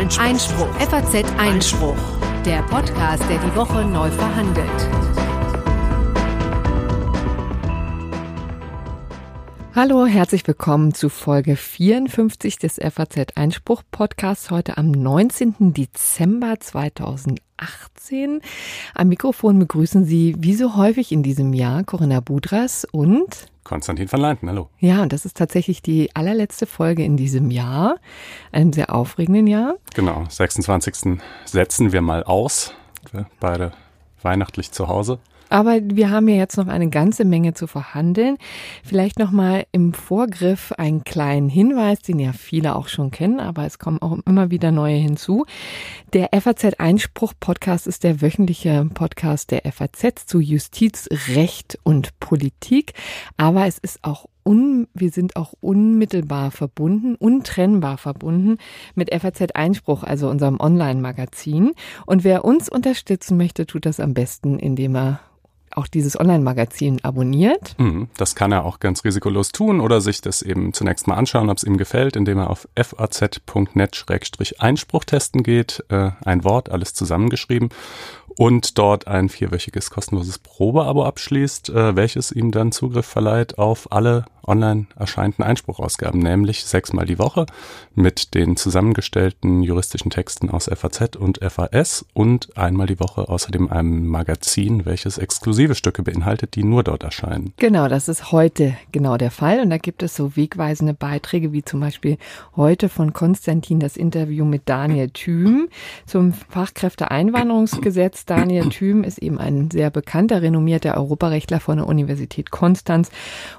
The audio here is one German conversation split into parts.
Einspruch. Einspruch. FAZ Einspruch. Der Podcast, der die Woche neu verhandelt. Hallo, herzlich willkommen zu Folge 54 des FAZ Einspruch Podcasts heute am 19. Dezember 2018. Am Mikrofon begrüßen Sie wie so häufig in diesem Jahr Corinna Budras und Konstantin van Leinten, hallo. Ja, und das ist tatsächlich die allerletzte Folge in diesem Jahr, einem sehr aufregenden Jahr. Genau, 26. setzen wir mal aus. Wir beide weihnachtlich zu Hause. Aber wir haben ja jetzt noch eine ganze Menge zu verhandeln. Vielleicht noch mal im Vorgriff einen kleinen Hinweis, den ja viele auch schon kennen, aber es kommen auch immer wieder neue hinzu. Der FAZ Einspruch Podcast ist der wöchentliche Podcast der FAZ zu Justiz, Recht und Politik, aber es ist auch Un, wir sind auch unmittelbar verbunden, untrennbar verbunden mit FAZ Einspruch, also unserem Online-Magazin. Und wer uns unterstützen möchte, tut das am besten, indem er auch dieses Online-Magazin abonniert. Mhm, das kann er auch ganz risikolos tun oder sich das eben zunächst mal anschauen, ob es ihm gefällt, indem er auf faz.net-einspruch testen geht. Äh, ein Wort, alles zusammengeschrieben und dort ein vierwöchiges kostenloses Probeabo abschließt, äh, welches ihm dann Zugriff verleiht auf alle online erscheinenden Einspruchausgaben, nämlich sechsmal die Woche mit den zusammengestellten juristischen Texten aus FAZ und FAS und einmal die Woche außerdem einem Magazin, welches exklusive Stücke beinhaltet, die nur dort erscheinen. Genau, das ist heute genau der Fall und da gibt es so wegweisende Beiträge wie zum Beispiel heute von Konstantin das Interview mit Daniel Thüm zum Fachkräfteeinwanderungsgesetz Daniel Thüm ist eben ein sehr bekannter, renommierter Europarechtler von der Universität Konstanz.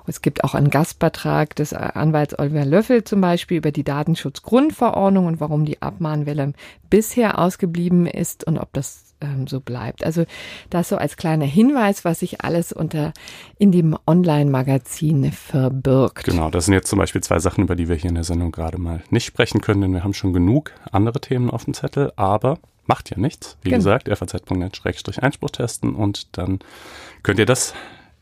Es gibt auch einen Gastbeitrag des Anwalts Oliver Löffel zum Beispiel über die Datenschutzgrundverordnung und warum die Abmahnwelle bisher ausgeblieben ist und ob das ähm, so bleibt. Also das so als kleiner Hinweis, was sich alles unter in dem Online-Magazin verbirgt. Genau, das sind jetzt zum Beispiel zwei Sachen, über die wir hier in der Sendung gerade mal nicht sprechen können, denn wir haben schon genug andere Themen auf dem Zettel, aber macht ja nichts. Wie genau. gesagt, faz.net-einspruch testen und dann könnt ihr das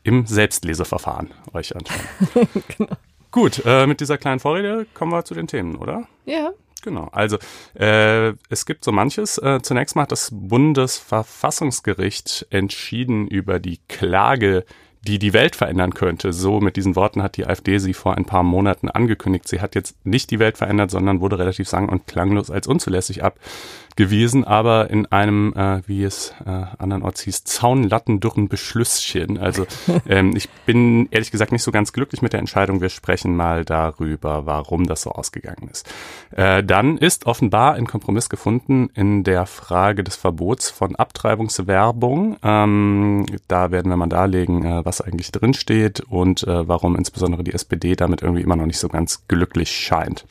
im Selbstleseverfahren euch anschauen. genau. Gut, äh, mit dieser kleinen Vorrede kommen wir zu den Themen, oder? Ja. Genau, also äh, es gibt so manches. Äh, zunächst mal hat das Bundesverfassungsgericht entschieden über die Klage die die Welt verändern könnte. So mit diesen Worten hat die AfD sie vor ein paar Monaten angekündigt. Sie hat jetzt nicht die Welt verändert, sondern wurde relativ sang- und klanglos als unzulässig abgewiesen, aber in einem, äh, wie es äh, andernorts hieß, zaunlattendürren Beschlüsschen. Also ähm, ich bin ehrlich gesagt nicht so ganz glücklich mit der Entscheidung. Wir sprechen mal darüber, warum das so ausgegangen ist. Äh, dann ist offenbar ein Kompromiss gefunden in der Frage des Verbots von Abtreibungswerbung. Ähm, da werden wir mal darlegen, äh, was eigentlich drinsteht und äh, warum insbesondere die SPD damit irgendwie immer noch nicht so ganz glücklich scheint.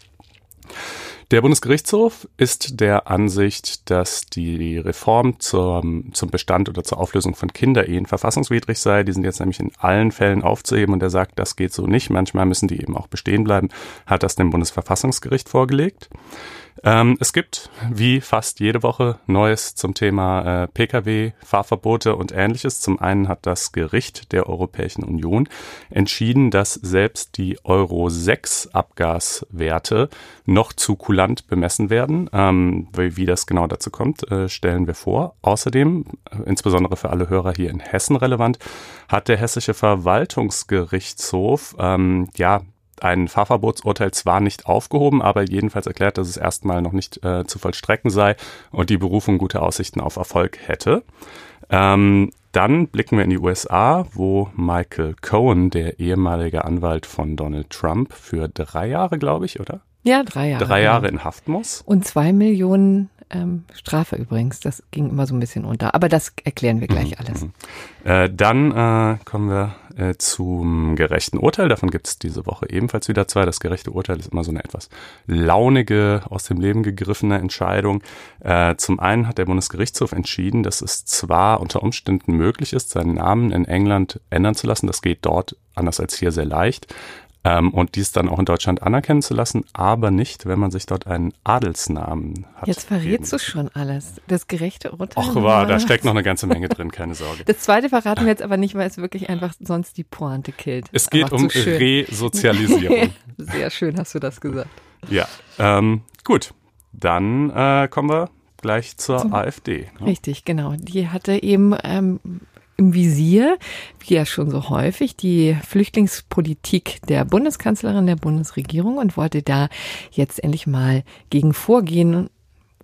Der Bundesgerichtshof ist der Ansicht, dass die Reform zum, zum Bestand oder zur Auflösung von Kinderehen verfassungswidrig sei. Die sind jetzt nämlich in allen Fällen aufzuheben und er sagt, das geht so nicht. Manchmal müssen die eben auch bestehen bleiben, hat das dem Bundesverfassungsgericht vorgelegt. Ähm, es gibt, wie fast jede Woche, Neues zum Thema äh, Pkw, Fahrverbote und ähnliches. Zum einen hat das Gericht der Europäischen Union entschieden, dass selbst die Euro 6 Abgaswerte noch zu kulant bemessen werden. Ähm, wie, wie, das genau dazu kommt, äh, stellen wir vor. Außerdem, äh, insbesondere für alle Hörer hier in Hessen relevant, hat der Hessische Verwaltungsgerichtshof ähm, ja ein Fahrverbotsurteil zwar nicht aufgehoben, aber jedenfalls erklärt, dass es erstmal noch nicht äh, zu vollstrecken sei und die Berufung gute Aussichten auf Erfolg hätte. Ähm, dann blicken wir in die USA, wo Michael Cohen, der ehemalige Anwalt von Donald Trump, für drei Jahre, glaube ich, oder? Ja, drei Jahre. Drei Jahre in Haft muss. Und zwei Millionen ähm, Strafe übrigens. Das ging immer so ein bisschen unter. Aber das erklären wir gleich mhm. alles. Äh, dann äh, kommen wir äh, zum gerechten Urteil. Davon gibt es diese Woche ebenfalls wieder zwei. Das gerechte Urteil ist immer so eine etwas launige, aus dem Leben gegriffene Entscheidung. Äh, zum einen hat der Bundesgerichtshof entschieden, dass es zwar unter Umständen möglich ist, seinen Namen in England ändern zu lassen. Das geht dort anders als hier sehr leicht ähm, und dies dann auch in Deutschland anerkennen zu lassen, aber nicht, wenn man sich dort einen Adelsnamen hat. Jetzt verrätst du schon alles. Das gerechte Urteil. Ach, war, da steckt noch eine ganze Menge drin, keine Sorge. Das zweite verraten wir jetzt aber nicht, weil es wirklich einfach sonst die Pointe killt. Es geht um Resozialisierung. Sehr schön hast du das gesagt. Ja, ähm, gut. dann äh, kommen wir gleich zur Zum, AfD. Ne? Richtig, genau. Die hatte eben ähm, im Visier, wie ja schon so häufig, die Flüchtlingspolitik der Bundeskanzlerin der Bundesregierung und wollte da jetzt endlich mal gegen vorgehen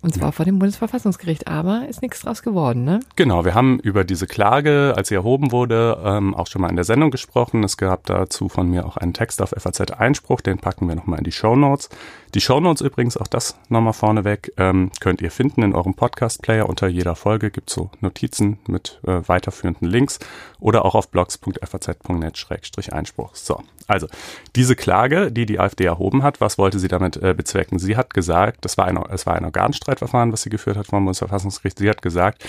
und zwar vor dem Bundesverfassungsgericht, aber ist nichts draus geworden, ne? Genau, wir haben über diese Klage, als sie erhoben wurde, ähm, auch schon mal in der Sendung gesprochen. Es gab dazu von mir auch einen Text auf FAZ Einspruch, den packen wir nochmal in die Show Notes. Die Show Notes übrigens, auch das nochmal vorneweg, ähm, könnt ihr finden in eurem Podcast-Player. Unter jeder Folge gibt's so Notizen mit äh, weiterführenden Links oder auch auf blogs.faz.net-einspruch. So, also diese Klage, die die AfD erhoben hat, was wollte sie damit äh, bezwecken? Sie hat gesagt, das war ein, es war ein Organstreitverfahren, was sie geführt hat vom Bundesverfassungsgericht. Sie hat gesagt,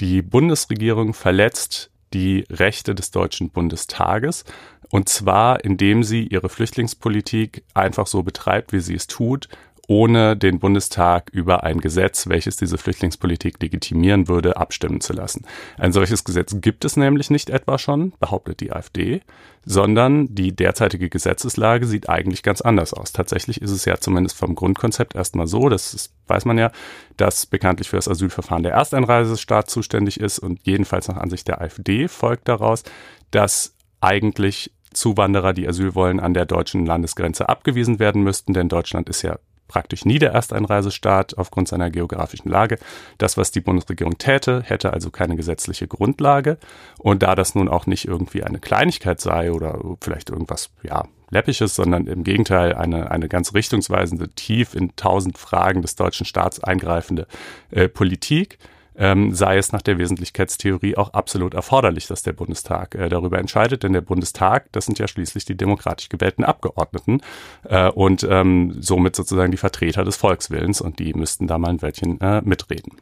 die Bundesregierung verletzt die Rechte des Deutschen Bundestages. Und zwar, indem sie ihre Flüchtlingspolitik einfach so betreibt, wie sie es tut, ohne den Bundestag über ein Gesetz, welches diese Flüchtlingspolitik legitimieren würde, abstimmen zu lassen. Ein solches Gesetz gibt es nämlich nicht etwa schon, behauptet die AfD, sondern die derzeitige Gesetzeslage sieht eigentlich ganz anders aus. Tatsächlich ist es ja zumindest vom Grundkonzept erstmal so, das ist, weiß man ja, dass bekanntlich für das Asylverfahren der Ersteinreisestaat zuständig ist und jedenfalls nach Ansicht der AfD folgt daraus, dass eigentlich Zuwanderer, die Asyl wollen, an der deutschen Landesgrenze abgewiesen werden müssten, denn Deutschland ist ja praktisch nie der Ersteinreisestaat aufgrund seiner geografischen Lage. Das, was die Bundesregierung täte, hätte also keine gesetzliche Grundlage. Und da das nun auch nicht irgendwie eine Kleinigkeit sei oder vielleicht irgendwas, ja, Läppisches, sondern im Gegenteil eine, eine ganz richtungsweisende, tief in tausend Fragen des deutschen Staats eingreifende äh, Politik, ähm, sei es nach der Wesentlichkeitstheorie auch absolut erforderlich, dass der Bundestag äh, darüber entscheidet, denn der Bundestag, das sind ja schließlich die demokratisch gewählten Abgeordneten äh, und ähm, somit sozusagen die Vertreter des Volkswillens und die müssten da mal ein Wörtchen äh, mitreden.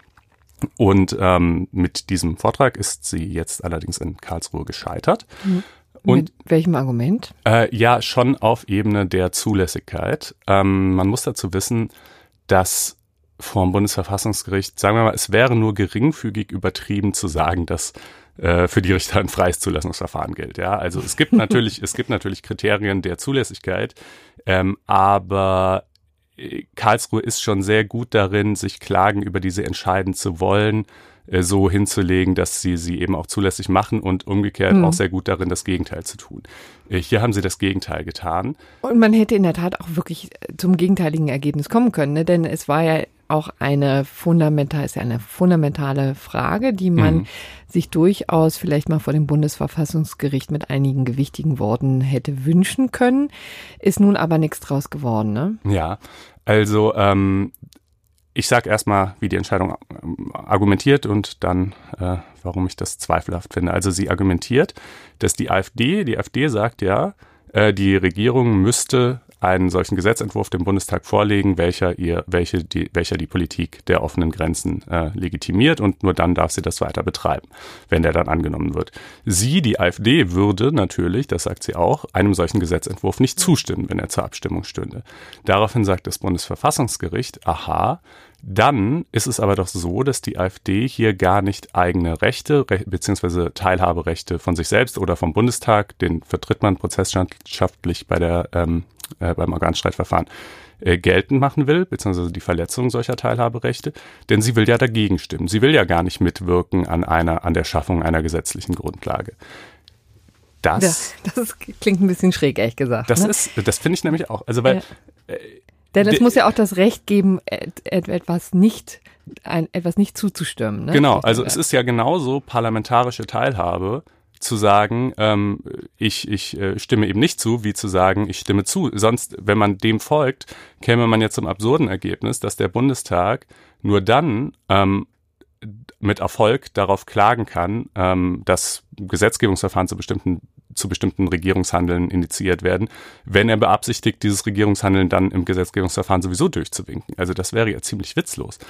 Und ähm, mit diesem Vortrag ist sie jetzt allerdings in Karlsruhe gescheitert. Mhm. Und, Mit welchem Argument? Äh, ja, schon auf Ebene der Zulässigkeit. Ähm, man muss dazu wissen, dass vom Bundesverfassungsgericht, sagen wir mal, es wäre nur geringfügig übertrieben zu sagen, dass äh, für die Richter ein freies Zulassungsverfahren gilt. Ja, also es gibt natürlich, es gibt natürlich Kriterien der Zulässigkeit, ähm, aber äh, Karlsruhe ist schon sehr gut darin, sich Klagen über diese entscheiden zu wollen, äh, so hinzulegen, dass sie sie eben auch zulässig machen und umgekehrt mhm. auch sehr gut darin, das Gegenteil zu tun. Äh, hier haben sie das Gegenteil getan. Und man hätte in der Tat auch wirklich zum gegenteiligen Ergebnis kommen können, ne? denn es war ja auch eine fundamental, ist ja eine fundamentale Frage, die man mhm. sich durchaus vielleicht mal vor dem Bundesverfassungsgericht mit einigen gewichtigen Worten hätte wünschen können, ist nun aber nichts draus geworden, ne? Ja, also ähm, ich sage erstmal, wie die Entscheidung ähm, argumentiert und dann, äh, warum ich das zweifelhaft finde. Also sie argumentiert, dass die AfD, die AfD sagt ja, äh, die Regierung müsste einen solchen Gesetzentwurf dem Bundestag vorlegen, welcher ihr, welche die, welcher die Politik der offenen Grenzen äh, legitimiert und nur dann darf sie das weiter betreiben, wenn der dann angenommen wird. Sie, die AfD, würde natürlich, das sagt sie auch, einem solchen Gesetzentwurf nicht zustimmen, wenn er zur Abstimmung stünde. Daraufhin sagt das Bundesverfassungsgericht, aha, dann ist es aber doch so, dass die AfD hier gar nicht eigene Rechte re bzw. Teilhaberechte von sich selbst oder vom Bundestag, den vertritt man prozessschaftlich bei der ähm, äh, beim Organstreitverfahren äh, geltend machen will, beziehungsweise die Verletzung solcher Teilhaberechte, denn sie will ja dagegen stimmen. Sie will ja gar nicht mitwirken an einer, an der Schaffung einer gesetzlichen Grundlage. Das, das, das klingt ein bisschen schräg, ehrlich gesagt. Das ne? ist, das finde ich nämlich auch. Also weil ja. äh, denn es muss ja auch das Recht geben, etwas nicht, ein, etwas nicht zuzustimmen. Ne? Genau, also es ist ja genauso parlamentarische Teilhabe zu sagen, ähm, ich, ich äh, stimme eben nicht zu, wie zu sagen, ich stimme zu. Sonst, wenn man dem folgt, käme man ja zum absurden Ergebnis, dass der Bundestag nur dann ähm, mit Erfolg darauf klagen kann, ähm, dass Gesetzgebungsverfahren zu bestimmten zu bestimmten Regierungshandeln initiiert werden, wenn er beabsichtigt, dieses Regierungshandeln dann im Gesetzgebungsverfahren sowieso durchzuwinken. Also das wäre ja ziemlich witzlos.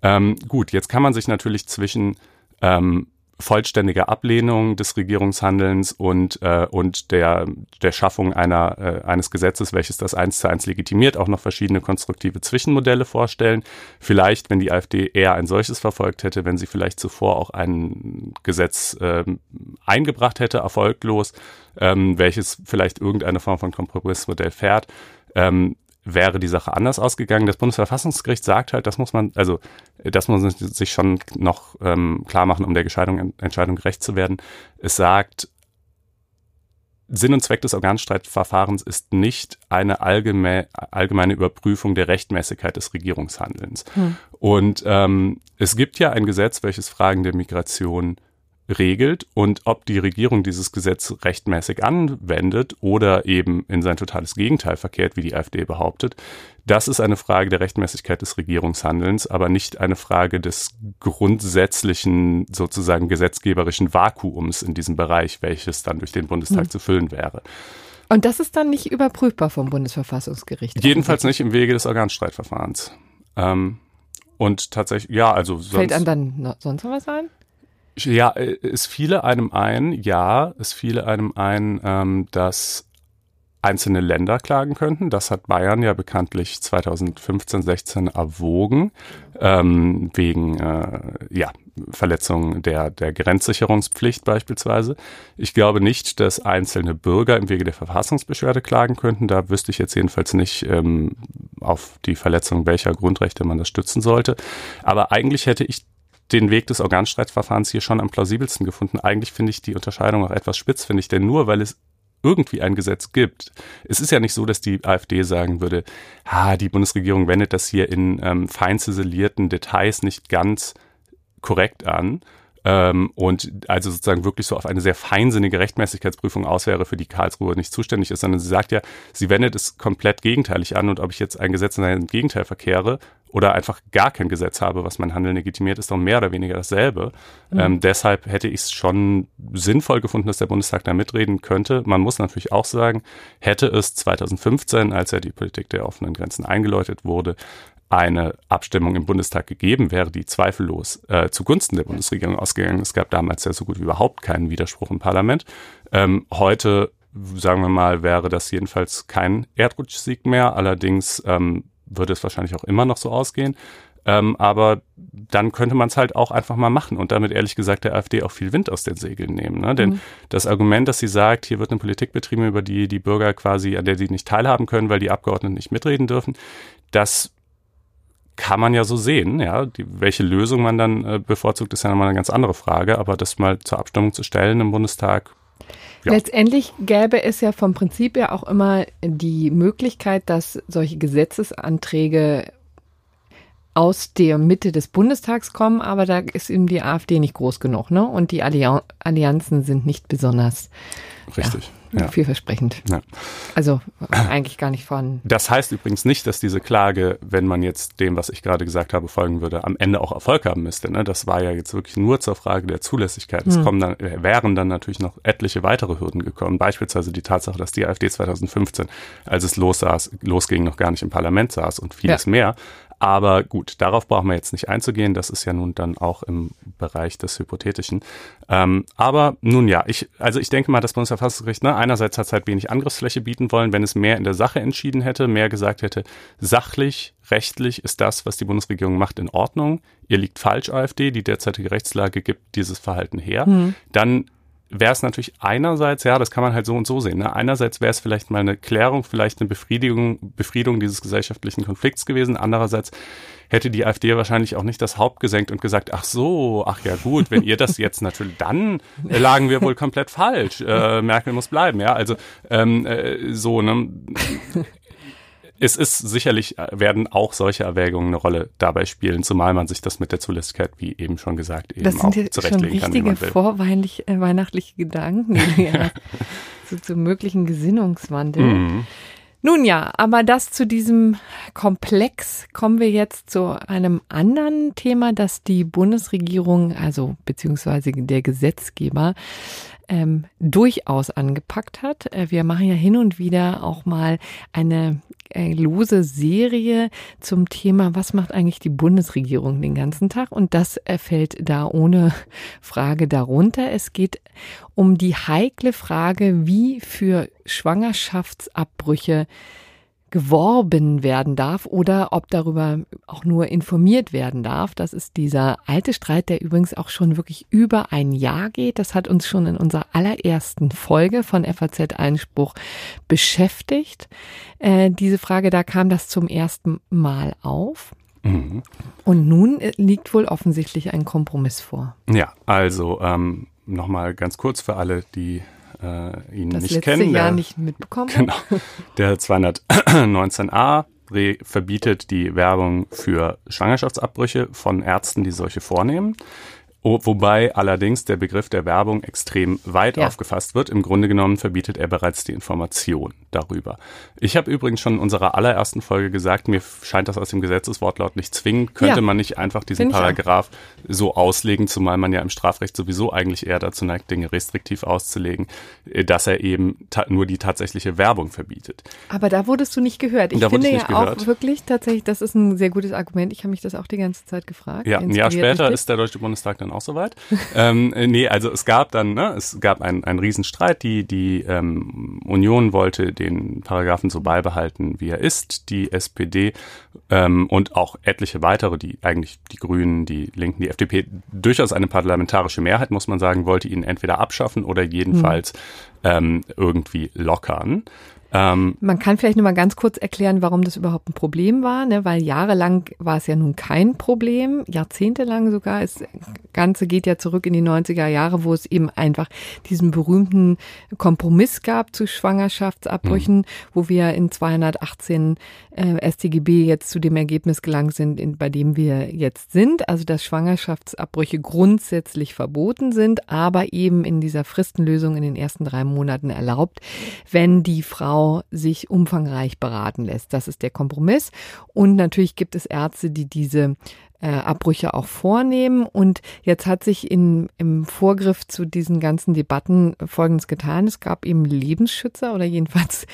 Ähm, gut, jetzt kann man sich natürlich zwischen ähm, vollständiger Ablehnung des Regierungshandelns und, äh, und der, der Schaffung einer, äh, eines Gesetzes, welches das eins zu eins legitimiert, auch noch verschiedene konstruktive Zwischenmodelle vorstellen. Vielleicht, wenn die AfD eher ein solches verfolgt hätte, wenn sie vielleicht zuvor auch ein Gesetz äh, eingebracht hätte, erfolglos, ähm, welches vielleicht irgendeine Form von Kompromissmodell fährt, ähm, wäre die Sache anders ausgegangen. Das Bundesverfassungsgericht sagt halt, das muss man, also das muss man sich schon noch ähm, klar machen, um der Entscheidung, Entscheidung gerecht zu werden. Es sagt, Sinn und Zweck des Organstreitverfahrens ist nicht eine allgemeine, allgemeine Überprüfung der Rechtmäßigkeit des Regierungshandelns. Hm. Und ähm, es gibt ja ein Gesetz, welches Fragen der Migration regelt und ob die Regierung dieses Gesetz rechtmäßig anwendet oder eben in sein totales Gegenteil verkehrt, wie die AfD behauptet, das ist eine Frage der Rechtmäßigkeit des Regierungshandelns, aber nicht eine Frage des grundsätzlichen sozusagen gesetzgeberischen Vakuums in diesem Bereich, welches dann durch den Bundestag hm. zu füllen wäre. Und das ist dann nicht überprüfbar vom Bundesverfassungsgericht? Jedenfalls nicht im Wege des Organstreitverfahrens. Ähm, und tatsächlich, ja, also sonst. Fällt einem dann sonst noch was ein? Ja, äh, es fiele einem ein, ja, es fiele einem ein, ähm, dass einzelne Länder klagen könnten. Das hat Bayern ja bekanntlich 2015, 16 erwogen, ähm, wegen äh, ja, Verletzung der, der Grenzsicherungspflicht beispielsweise. Ich glaube nicht, dass einzelne Bürger im Wege der Verfassungsbeschwerde klagen könnten. Da wüsste ich jetzt jedenfalls nicht, ähm, auf die Verletzung welcher Grundrechte man das stützen sollte. Aber eigentlich hätte ich den Weg des Organstreitverfahrens hier schon am plausibelsten gefunden. Eigentlich finde ich die Unterscheidung auch etwas spitzfindig, denn nur weil es irgendwie ein Gesetz gibt. Es ist ja nicht so, dass die AfD sagen würde, ah, die Bundesregierung wendet das hier in ähm, fein ziselierten Details nicht ganz korrekt an, ähm, und also sozusagen wirklich so auf eine sehr feinsinnige Rechtmäßigkeitsprüfung aus wäre, für die Karlsruhe nicht zuständig ist, sondern sie sagt ja, sie wendet es komplett gegenteilig an und ob ich jetzt ein Gesetz in ein Gegenteil verkehre oder einfach gar kein Gesetz habe, was mein Handeln legitimiert, ist doch mehr oder weniger dasselbe. Mhm. Ähm, deshalb hätte ich es schon sinnvoll gefunden, dass der Bundestag da mitreden könnte. Man muss natürlich auch sagen, hätte es 2015, als ja die Politik der offenen Grenzen eingeläutet wurde, eine Abstimmung im Bundestag gegeben wäre, die zweifellos äh, zugunsten der Bundesregierung ausgegangen. Es gab damals ja so gut wie überhaupt keinen Widerspruch im Parlament. Ähm, heute, sagen wir mal, wäre das jedenfalls kein Erdrutschsieg mehr. Allerdings ähm, würde es wahrscheinlich auch immer noch so ausgehen. Ähm, aber dann könnte man es halt auch einfach mal machen und damit ehrlich gesagt der AfD auch viel Wind aus den Segeln nehmen. Ne? Denn mhm. das Argument, dass sie sagt, hier wird eine Politik betrieben, über die die Bürger quasi, an der sie nicht teilhaben können, weil die Abgeordneten nicht mitreden dürfen, das kann man ja so sehen, ja. Die, welche Lösung man dann äh, bevorzugt, ist ja nochmal eine ganz andere Frage. Aber das mal zur Abstimmung zu stellen im Bundestag. Ja. Letztendlich gäbe es ja vom Prinzip ja auch immer die Möglichkeit, dass solche Gesetzesanträge aus der Mitte des Bundestags kommen, aber da ist eben die AfD nicht groß genug, ne? Und die Allianzen sind nicht besonders Richtig. Ja, ja. vielversprechend. Ja. Also eigentlich gar nicht von. Das heißt übrigens nicht, dass diese Klage, wenn man jetzt dem, was ich gerade gesagt habe, folgen würde, am Ende auch Erfolg haben müsste. Ne? Das war ja jetzt wirklich nur zur Frage der Zulässigkeit. Es hm. kommen dann, wären dann natürlich noch etliche weitere Hürden gekommen. Beispielsweise die Tatsache, dass die AfD 2015, als es los saß, losging, noch gar nicht im Parlament saß und vieles ja. mehr. Aber gut, darauf brauchen wir jetzt nicht einzugehen. Das ist ja nun dann auch im Bereich des Hypothetischen. Ähm, aber nun ja, ich, also ich denke mal, das Bundesverfassungsgericht, ne, einerseits hat es halt wenig Angriffsfläche bieten wollen, wenn es mehr in der Sache entschieden hätte, mehr gesagt hätte, sachlich, rechtlich ist das, was die Bundesregierung macht, in Ordnung. Ihr liegt falsch, AfD. Die derzeitige Rechtslage gibt dieses Verhalten her. Mhm. Dann wäre es natürlich einerseits, ja, das kann man halt so und so sehen. Ne? Einerseits wäre es vielleicht mal eine Klärung, vielleicht eine Befriedigung, Befriedung dieses gesellschaftlichen Konflikts gewesen. Andererseits hätte die AfD wahrscheinlich auch nicht das Haupt gesenkt und gesagt, ach so, ach ja gut, wenn ihr das jetzt natürlich, dann lagen wir wohl komplett falsch. Äh, Merkel muss bleiben, ja. Also ähm, äh, so, ne? Es ist sicherlich, äh, werden auch solche Erwägungen eine Rolle dabei spielen, zumal man sich das mit der Zulässigkeit, wie eben schon gesagt, eben das auch zurechtlegen kann. Das sind richtige vorweihnachtliche Gedanken, die ja. zu, zu möglichen Gesinnungswandel. Mhm. Nun ja, aber das zu diesem Komplex kommen wir jetzt zu einem anderen Thema, das die Bundesregierung, also beziehungsweise der Gesetzgeber, ähm, durchaus angepackt hat. Äh, wir machen ja hin und wieder auch mal eine äh, lose Serie zum Thema, was macht eigentlich die Bundesregierung den ganzen Tag? Und das fällt da ohne Frage darunter. Es geht um die heikle Frage, wie für Schwangerschaftsabbrüche geworben werden darf oder ob darüber auch nur informiert werden darf. Das ist dieser alte Streit, der übrigens auch schon wirklich über ein Jahr geht. Das hat uns schon in unserer allerersten Folge von FAZ Einspruch beschäftigt. Äh, diese Frage, da kam das zum ersten Mal auf. Mhm. Und nun äh, liegt wohl offensichtlich ein Kompromiss vor. Ja, also ähm, nochmal ganz kurz für alle, die äh, ihn das nicht letzte kennen. Jahr der, nicht mitbekommen. Genau. Der 219a verbietet die Werbung für Schwangerschaftsabbrüche von Ärzten, die solche vornehmen. Wobei allerdings der Begriff der Werbung extrem weit ja. aufgefasst wird. Im Grunde genommen verbietet er bereits die Information darüber. Ich habe übrigens schon in unserer allerersten Folge gesagt, mir scheint das aus dem Gesetzeswortlaut nicht zwingend. Könnte ja. man nicht einfach diesen Paragraph so auslegen, zumal man ja im Strafrecht sowieso eigentlich eher dazu neigt, Dinge restriktiv auszulegen, äh, dass er eben nur die tatsächliche Werbung verbietet. Aber da wurdest du nicht gehört. Ich da finde ich ja auch wirklich tatsächlich, das ist ein sehr gutes Argument. Ich habe mich das auch die ganze Zeit gefragt. Ja, ein Jahr später richtig? ist der Deutsche Bundestag dann dann auch soweit. ähm, äh, nee, also es gab dann, ne, es gab einen, einen Riesenstreit. Die, die ähm, Union wollte den Paragraphen so beibehalten, wie er ist. Die SPD ähm, und auch etliche weitere, die eigentlich die Grünen, die Linken, die FDP, durchaus eine parlamentarische Mehrheit, muss man sagen, wollte ihn entweder abschaffen oder jedenfalls hm. ähm, irgendwie lockern. Ähm, Man kann vielleicht nur mal ganz kurz erklären, warum das überhaupt ein Problem war, ne? weil jahrelang war es ja nun kein Problem, jahrzehntelang sogar. Das Ganze geht ja zurück in die 90er Jahre, wo es eben einfach diesen berühmten Kompromiss gab zu Schwangerschaftsabbrüchen, mhm. wo wir in 218 äh, StGB jetzt zu dem Ergebnis gelangt sind, in, bei dem wir jetzt sind. Also dass Schwangerschaftsabbrüche grundsätzlich verboten sind, aber eben in dieser Fristenlösung in den ersten drei Monaten erlaubt, wenn die Frau Frau sich umfangreich beraten lässt. Das ist der Kompromiss. Und natürlich gibt es Ärzte, die diese äh, Abbrüche auch vornehmen. Und jetzt hat sich in, im Vorgriff zu diesen ganzen Debatten Folgendes getan. Es gab eben Lebensschützer oder jedenfalls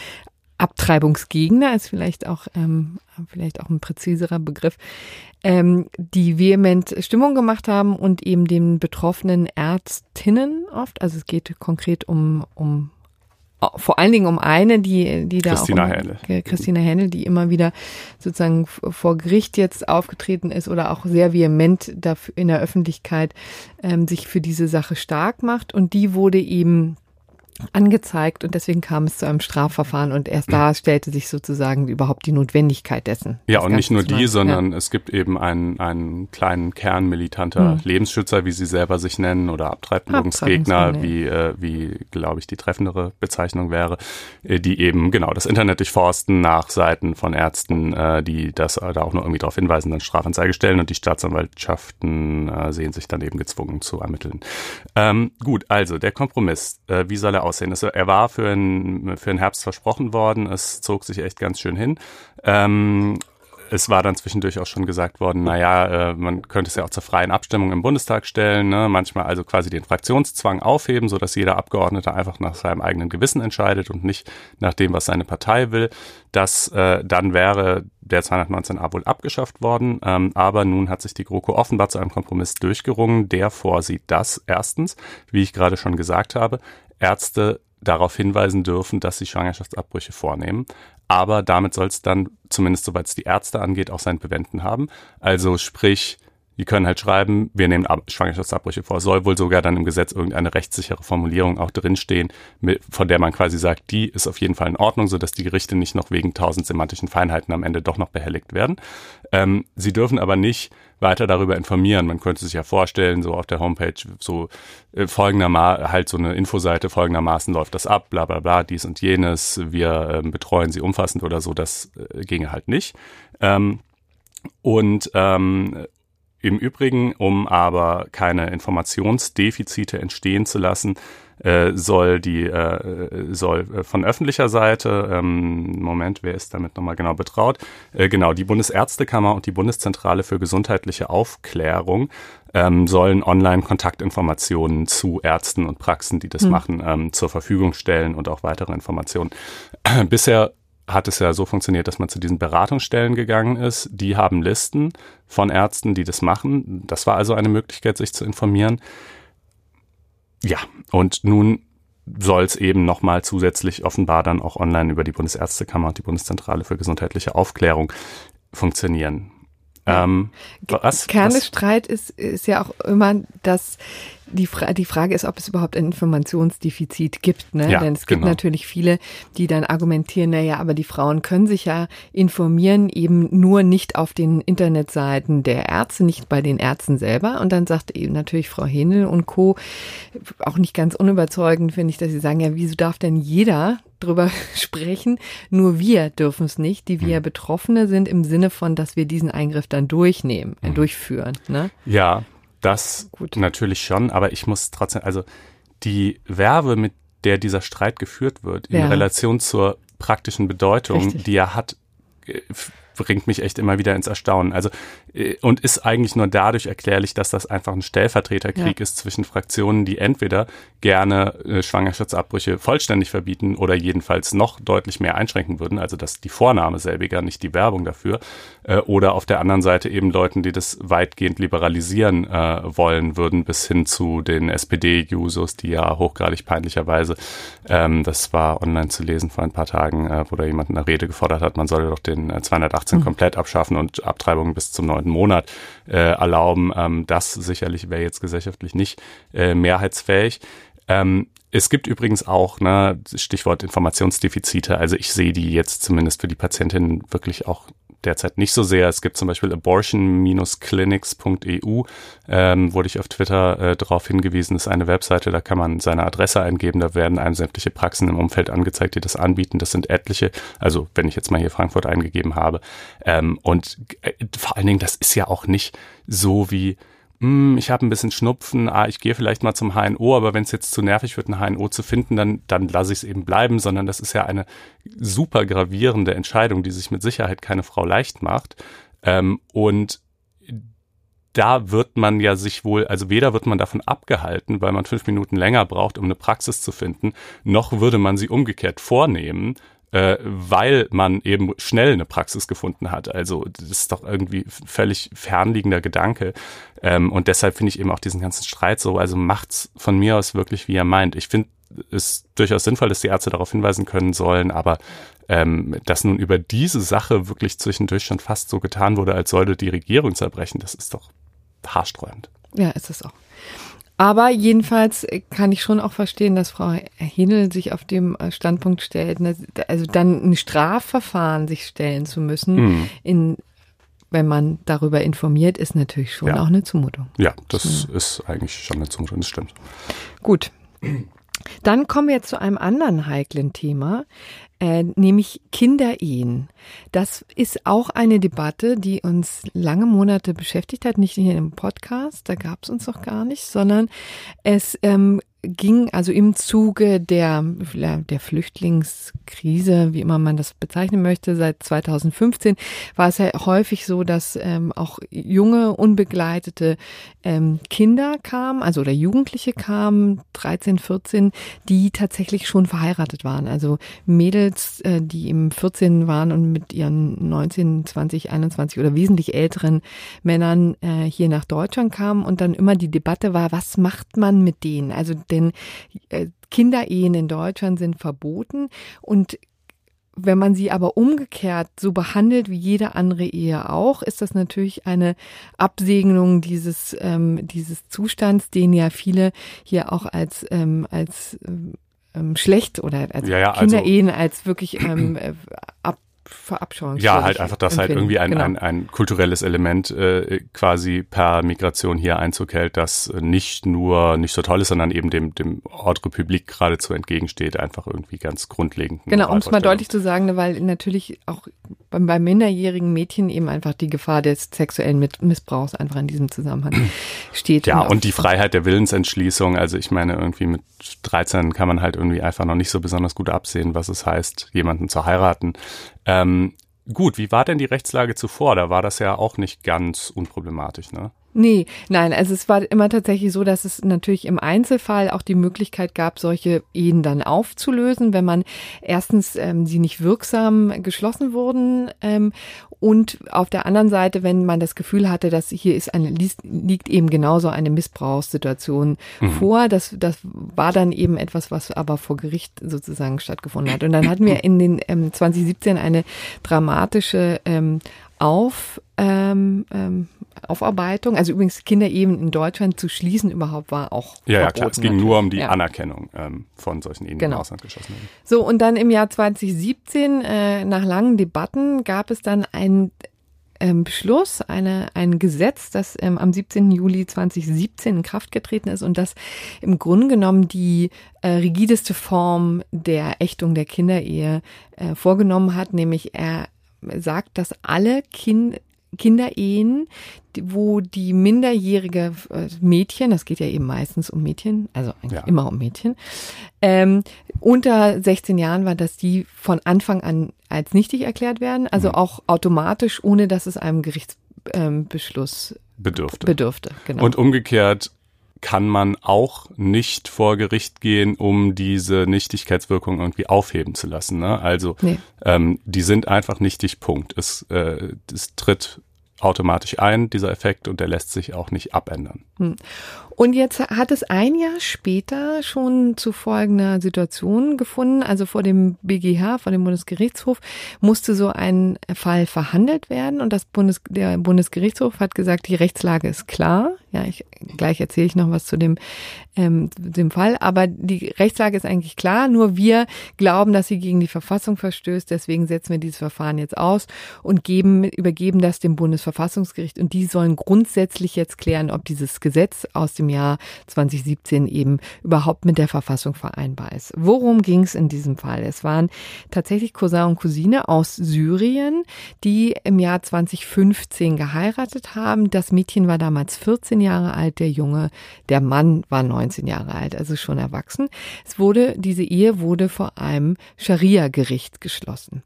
Abtreibungsgegner ist vielleicht auch ähm, vielleicht auch ein präziserer Begriff, ähm, die vehement Stimmung gemacht haben und eben den betroffenen Ärztinnen oft, also es geht konkret um um vor allen Dingen um eine, die, die da Christina auch um, Händel. Christina Händel, die immer wieder sozusagen vor Gericht jetzt aufgetreten ist oder auch sehr vehement dafür in der Öffentlichkeit ähm, sich für diese Sache stark macht. Und die wurde eben angezeigt und deswegen kam es zu einem Strafverfahren und erst da stellte sich sozusagen überhaupt die Notwendigkeit dessen. Ja, und nicht nur die, sondern ja. es gibt eben einen, einen kleinen Kern militanter hm. Lebensschützer, wie sie selber sich nennen, oder Abtreibungsgegner, wie, äh, wie glaube ich, die treffendere Bezeichnung wäre, äh, die eben genau das Internet durchforsten nach Seiten von Ärzten, äh, die das äh, da auch nur irgendwie darauf hinweisen, dann Strafanzeige stellen und die Staatsanwaltschaften äh, sehen sich dann eben gezwungen zu ermitteln. Ähm, gut, also der Kompromiss, äh, wie soll er aussehen. Es, er war für den, für den Herbst versprochen worden. Es zog sich echt ganz schön hin. Ähm, es war dann zwischendurch auch schon gesagt worden, naja, äh, man könnte es ja auch zur freien Abstimmung im Bundestag stellen, ne? manchmal also quasi den Fraktionszwang aufheben, so dass jeder Abgeordnete einfach nach seinem eigenen Gewissen entscheidet und nicht nach dem, was seine Partei will. Das äh, dann wäre der 219a wohl abgeschafft worden, ähm, aber nun hat sich die GroKo offenbar zu einem Kompromiss durchgerungen, der vorsieht, dass erstens, wie ich gerade schon gesagt habe, Ärzte darauf hinweisen dürfen, dass sie Schwangerschaftsabbrüche vornehmen. Aber damit soll es dann, zumindest soweit es die Ärzte angeht, auch sein Bewenden haben. Also sprich, die können halt schreiben, wir nehmen Schwangerschaftsabbrüche vor. Soll wohl sogar dann im Gesetz irgendeine rechtssichere Formulierung auch drinstehen, von der man quasi sagt, die ist auf jeden Fall in Ordnung, sodass die Gerichte nicht noch wegen tausend semantischen Feinheiten am Ende doch noch behelligt werden. Ähm, sie dürfen aber nicht weiter darüber informieren. Man könnte sich ja vorstellen, so auf der Homepage, so äh, folgendermaßen, halt so eine Infoseite, folgendermaßen läuft das ab, bla bla bla, dies und jenes, wir ähm, betreuen sie umfassend oder so, das äh, ginge halt nicht. Ähm, und ähm, im Übrigen, um aber keine Informationsdefizite entstehen zu lassen, äh, soll die äh, soll äh, von öffentlicher Seite ähm, Moment, wer ist damit nochmal genau betraut? Äh, genau, die Bundesärztekammer und die Bundeszentrale für gesundheitliche Aufklärung ähm, sollen Online-Kontaktinformationen zu Ärzten und Praxen, die das hm. machen, ähm, zur Verfügung stellen und auch weitere Informationen. Bisher hat es ja so funktioniert, dass man zu diesen Beratungsstellen gegangen ist. Die haben Listen von Ärzten, die das machen. Das war also eine Möglichkeit, sich zu informieren. Ja, und nun soll es eben nochmal zusätzlich offenbar dann auch online über die Bundesärztekammer und die Bundeszentrale für gesundheitliche Aufklärung funktionieren. Ähm, was, Kern des Streit ist, ist ja auch immer, dass die, Fra die Frage ist, ob es überhaupt ein Informationsdefizit gibt. Ne? Ja, Denn es gibt genau. natürlich viele, die dann argumentieren, naja, aber die Frauen können sich ja informieren, eben nur nicht auf den Internetseiten der Ärzte, nicht bei den Ärzten selber. Und dann sagt eben natürlich Frau Henel und Co. auch nicht ganz unüberzeugend, finde ich, dass sie sagen, ja, wieso darf denn jeder drüber sprechen. Nur wir dürfen es nicht, die wir hm. Betroffene sind, im Sinne von, dass wir diesen Eingriff dann durchnehmen, äh, durchführen. Ne? Ja, das Gut. natürlich schon, aber ich muss trotzdem, also die Werbe, mit der dieser Streit geführt wird, in ja. Relation zur praktischen Bedeutung, Richtig. die er hat, äh, bringt mich echt immer wieder ins Erstaunen. Also, äh, und ist eigentlich nur dadurch erklärlich, dass das einfach ein Stellvertreterkrieg ja. ist zwischen Fraktionen, die entweder gerne äh, Schwangerschaftsabbrüche vollständig verbieten oder jedenfalls noch deutlich mehr einschränken würden, also dass die Vorname selbiger, nicht die Werbung dafür, äh, oder auf der anderen Seite eben Leuten, die das weitgehend liberalisieren äh, wollen würden, bis hin zu den SPD-Jusos, die ja hochgradig peinlicherweise, ähm, das war online zu lesen vor ein paar Tagen, äh, wo da jemand eine Rede gefordert hat, man solle doch den äh, 280 2018 mhm. komplett abschaffen und Abtreibungen bis zum neunten Monat äh, erlauben. Ähm, das sicherlich wäre jetzt gesellschaftlich nicht äh, mehrheitsfähig. Ähm, es gibt übrigens auch, ne, Stichwort Informationsdefizite, also ich sehe die jetzt zumindest für die Patientinnen wirklich auch derzeit nicht so sehr. Es gibt zum Beispiel abortion-clinics.eu, ähm, wurde ich auf Twitter äh, darauf hingewiesen, ist eine Webseite, da kann man seine Adresse eingeben, da werden einem sämtliche Praxen im Umfeld angezeigt, die das anbieten. Das sind etliche, also wenn ich jetzt mal hier Frankfurt eingegeben habe. Ähm, und äh, vor allen Dingen, das ist ja auch nicht so wie hm, ich habe ein bisschen Schnupfen, ah, ich gehe vielleicht mal zum HNO, aber wenn es jetzt zu nervig wird, ein HNO zu finden, dann, dann lasse ich es eben bleiben, sondern das ist ja eine super gravierende Entscheidung, die sich mit Sicherheit keine Frau leicht macht. Ähm, und da wird man ja sich wohl, also weder wird man davon abgehalten, weil man fünf Minuten länger braucht, um eine Praxis zu finden, noch würde man sie umgekehrt vornehmen, äh, weil man eben schnell eine Praxis gefunden hat. Also das ist doch irgendwie völlig fernliegender Gedanke. Ähm, und deshalb finde ich eben auch diesen ganzen Streit so, also macht's von mir aus wirklich, wie er meint. Ich finde es durchaus sinnvoll, dass die Ärzte darauf hinweisen können sollen, aber ähm, dass nun über diese Sache wirklich zwischendurch schon fast so getan wurde, als sollte die Regierung zerbrechen, das ist doch haarsträubend. Ja, ist es auch. Aber jedenfalls kann ich schon auch verstehen, dass Frau Hinel sich auf dem äh, Standpunkt stellt, ne, also dann ein Strafverfahren sich stellen zu müssen, mhm. in, wenn man darüber informiert, ist natürlich schon ja. auch eine Zumutung. Ja, das ja. ist eigentlich schon eine Zumutung, das stimmt. Gut. Dann kommen wir zu einem anderen heiklen Thema, äh, nämlich Kinderehen. Das ist auch eine Debatte, die uns lange Monate beschäftigt hat, nicht hier im Podcast, da gab es uns noch gar nicht, sondern es ähm, ging also im Zuge der, der Flüchtlingskrise, wie immer man das bezeichnen möchte, seit 2015 war es ja häufig so, dass ähm, auch junge, unbegleitete ähm, Kinder kamen, also oder Jugendliche kamen, 13, 14, die tatsächlich schon verheiratet waren. Also Mädels, äh, die im 14 waren und mit ihren 19, 20, 21 oder wesentlich älteren Männern äh, hier nach Deutschland kamen und dann immer die Debatte war, was macht man mit denen? Also denn äh, Kinderehen in Deutschland sind verboten. Und wenn man sie aber umgekehrt so behandelt wie jede andere Ehe auch, ist das natürlich eine Absegnung dieses, ähm, dieses Zustands, den ja viele hier auch als, ähm, als ähm, schlecht oder als ja, ja, also Kinderehen also, als wirklich ähm, ab, verabscheuen. Ja, halt einfach, dass halt irgendwie ein, genau. ein, ein kulturelles Element äh, quasi per Migration hier Einzug hält, das nicht nur nicht so toll ist, sondern eben dem, dem Ort Republik geradezu entgegensteht, einfach irgendwie ganz grundlegend. Genau, um es mal deutlich zu sagen, ne, weil natürlich auch beim, bei minderjährigen Mädchen eben einfach die Gefahr des sexuellen Missbrauchs einfach in diesem Zusammenhang steht. Ja, und die Freiheit der Willensentschließung, also ich meine, irgendwie mit 13 kann man halt irgendwie einfach noch nicht so besonders gut absehen, was es heißt, jemanden zu heiraten. Ähm, gut, wie war denn die Rechtslage zuvor? Da war das ja auch nicht ganz unproblematisch, ne? Nee, nein, also es war immer tatsächlich so, dass es natürlich im Einzelfall auch die Möglichkeit gab, solche Ehen dann aufzulösen, wenn man erstens ähm, sie nicht wirksam geschlossen wurden ähm, und auf der anderen Seite, wenn man das Gefühl hatte, dass hier ist eine, liegt eben genauso eine Missbrauchssituation mhm. vor, das, das war dann eben etwas, was aber vor Gericht sozusagen stattgefunden hat. Und dann hatten wir in den ähm, 2017 eine dramatische ähm, auf ähm, ähm, Aufarbeitung. Also übrigens Kinderehen in Deutschland zu schließen überhaupt war auch Ja, ja klar, es ging natürlich. nur um die ja. Anerkennung ähm, von solchen Ehen, genau. im Ausland geschossen werden. So, und dann im Jahr 2017, äh, nach langen Debatten, gab es dann ein ähm, Beschluss, eine, ein Gesetz, das ähm, am 17. Juli 2017 in Kraft getreten ist und das im Grunde genommen die äh, rigideste Form der Ächtung der Kinderehe äh, vorgenommen hat, nämlich er sagt, dass alle kind, Kinderehen, wo die minderjährige äh, Mädchen, das geht ja eben meistens um Mädchen, also eigentlich ja. immer um Mädchen, ähm, unter 16 Jahren war, dass die von Anfang an als nichtig erklärt werden, also mhm. auch automatisch, ohne dass es einem Gerichtsbeschluss ähm, bedürfte. bedürfte genau. Und umgekehrt kann man auch nicht vor Gericht gehen, um diese Nichtigkeitswirkung irgendwie aufheben zu lassen. Ne? Also nee. ähm, die sind einfach nichtig, Punkt. Es, äh, es tritt automatisch ein, dieser Effekt, und der lässt sich auch nicht abändern. Hm. Und jetzt hat es ein Jahr später schon zu folgender Situation gefunden. Also vor dem BGH, vor dem Bundesgerichtshof, musste so ein Fall verhandelt werden. Und das Bundes, der Bundesgerichtshof hat gesagt, die Rechtslage ist klar. Ja, ich, gleich erzähle ich noch was zu dem, ähm, dem Fall. Aber die Rechtslage ist eigentlich klar. Nur wir glauben, dass sie gegen die Verfassung verstößt. Deswegen setzen wir dieses Verfahren jetzt aus und geben, übergeben das dem Bundesverfassungsgericht. Und die sollen grundsätzlich jetzt klären, ob dieses Gesetz aus dem Jahr 2017 eben überhaupt mit der Verfassung vereinbar ist. Worum ging es in diesem Fall? Es waren tatsächlich Cousin und Cousine aus Syrien, die im Jahr 2015 geheiratet haben. Das Mädchen war damals 14 Jahre alt, der Junge, der Mann war 19 Jahre alt, also schon erwachsen. Es wurde, diese Ehe wurde vor einem Scharia-Gericht geschlossen.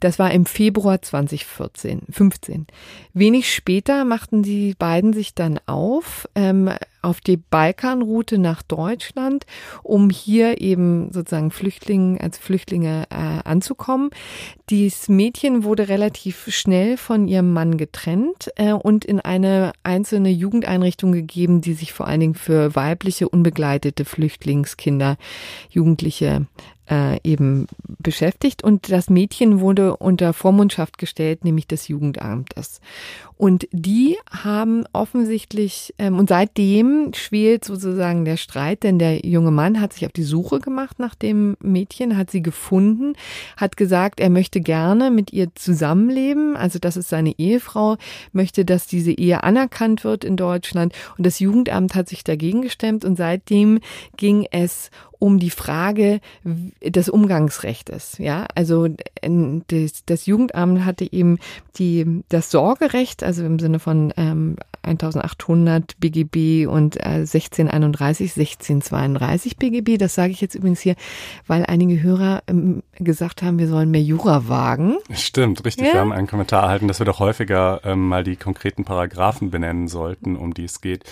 Das war im Februar 2014, 15. Wenig später machten die beiden sich dann auf ähm, auf die Balkanroute nach Deutschland, um hier eben sozusagen Flüchtlinge als Flüchtlinge äh, anzukommen. Dieses Mädchen wurde relativ schnell von ihrem Mann getrennt äh, und in eine einzelne Jugendeinrichtung gegeben, die sich vor allen Dingen für weibliche unbegleitete Flüchtlingskinder, Jugendliche äh, eben beschäftigt und das Mädchen wurde unter Vormundschaft gestellt, nämlich des Jugendamtes. Und die haben offensichtlich, ähm, und seitdem schwelt sozusagen der Streit, denn der junge Mann hat sich auf die Suche gemacht nach dem Mädchen, hat sie gefunden, hat gesagt, er möchte gerne mit ihr zusammenleben, also das ist seine Ehefrau, möchte, dass diese Ehe anerkannt wird in Deutschland. Und das Jugendamt hat sich dagegen gestemmt und seitdem ging es um die Frage des Umgangsrechtes. Ja, also das, das Jugendamt hatte eben die, das Sorgerecht, also im Sinne von ähm, 1800 BGB und äh, 1631, 1632 BGB. Das sage ich jetzt übrigens hier, weil einige Hörer ähm, gesagt haben, wir sollen mehr Jura wagen. Stimmt, richtig. Ja? Wir haben einen Kommentar erhalten, dass wir doch häufiger ähm, mal die konkreten Paragraphen benennen sollten, um die es geht.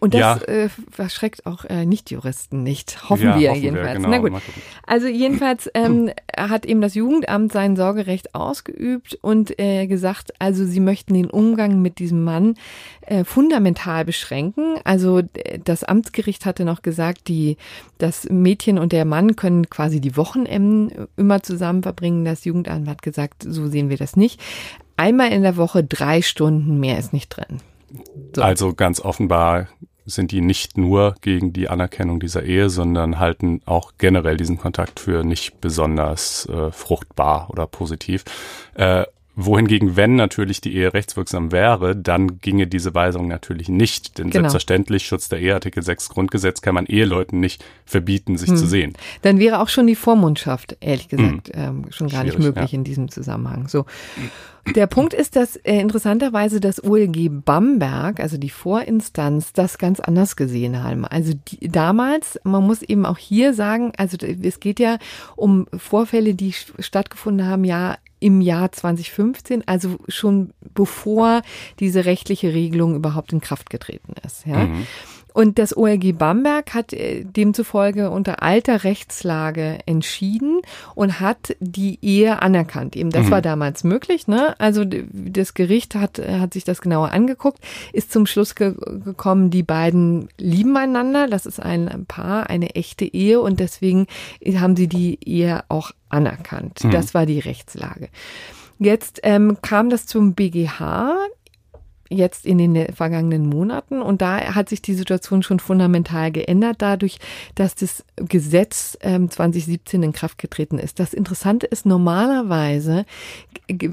Und das ja. äh, verschreckt auch äh, Nicht-Juristen nicht. Hoffen ja, wir hoffen jedenfalls. Wir, genau. Na gut. Also jedenfalls ähm, hat eben das Jugendamt sein Sorgerecht ausgeübt und äh, gesagt, also sie möchten den Umgang mit diesem Mann äh, fundamental beschränken. Also das Amtsgericht hatte noch gesagt, die, das Mädchen und der Mann können quasi die Wochenenden immer zusammen verbringen. Das Jugendamt hat gesagt, so sehen wir das nicht. Einmal in der Woche drei Stunden mehr ist nicht drin. So. Also ganz offenbar sind die nicht nur gegen die Anerkennung dieser Ehe, sondern halten auch generell diesen Kontakt für nicht besonders äh, fruchtbar oder positiv. Äh, wohingegen, wenn natürlich die Ehe rechtswirksam wäre, dann ginge diese Weisung natürlich nicht. Denn genau. selbstverständlich, Schutz der Ehe, Artikel 6 Grundgesetz, kann man Eheleuten nicht verbieten, sich hm. zu sehen. Dann wäre auch schon die Vormundschaft, ehrlich gesagt, hm. ähm, schon gar Schwierig, nicht möglich ja. in diesem Zusammenhang. So. Der Punkt ist, dass äh, interessanterweise das OLG Bamberg, also die Vorinstanz, das ganz anders gesehen haben. Also die, damals, man muss eben auch hier sagen, also es geht ja um Vorfälle, die stattgefunden haben, ja im Jahr 2015, also schon bevor diese rechtliche Regelung überhaupt in Kraft getreten ist. Ja. Mhm. Und das OLG Bamberg hat äh, demzufolge unter alter Rechtslage entschieden und hat die Ehe anerkannt. Eben das mhm. war damals möglich. Ne? Also das Gericht hat, hat sich das genauer angeguckt, ist zum Schluss ge gekommen, die beiden lieben einander. Das ist ein Paar, eine echte Ehe und deswegen haben sie die Ehe auch anerkannt. Mhm. Das war die Rechtslage. Jetzt ähm, kam das zum BGH jetzt in den vergangenen Monaten. Und da hat sich die Situation schon fundamental geändert, dadurch, dass das Gesetz ähm, 2017 in Kraft getreten ist. Das Interessante ist, normalerweise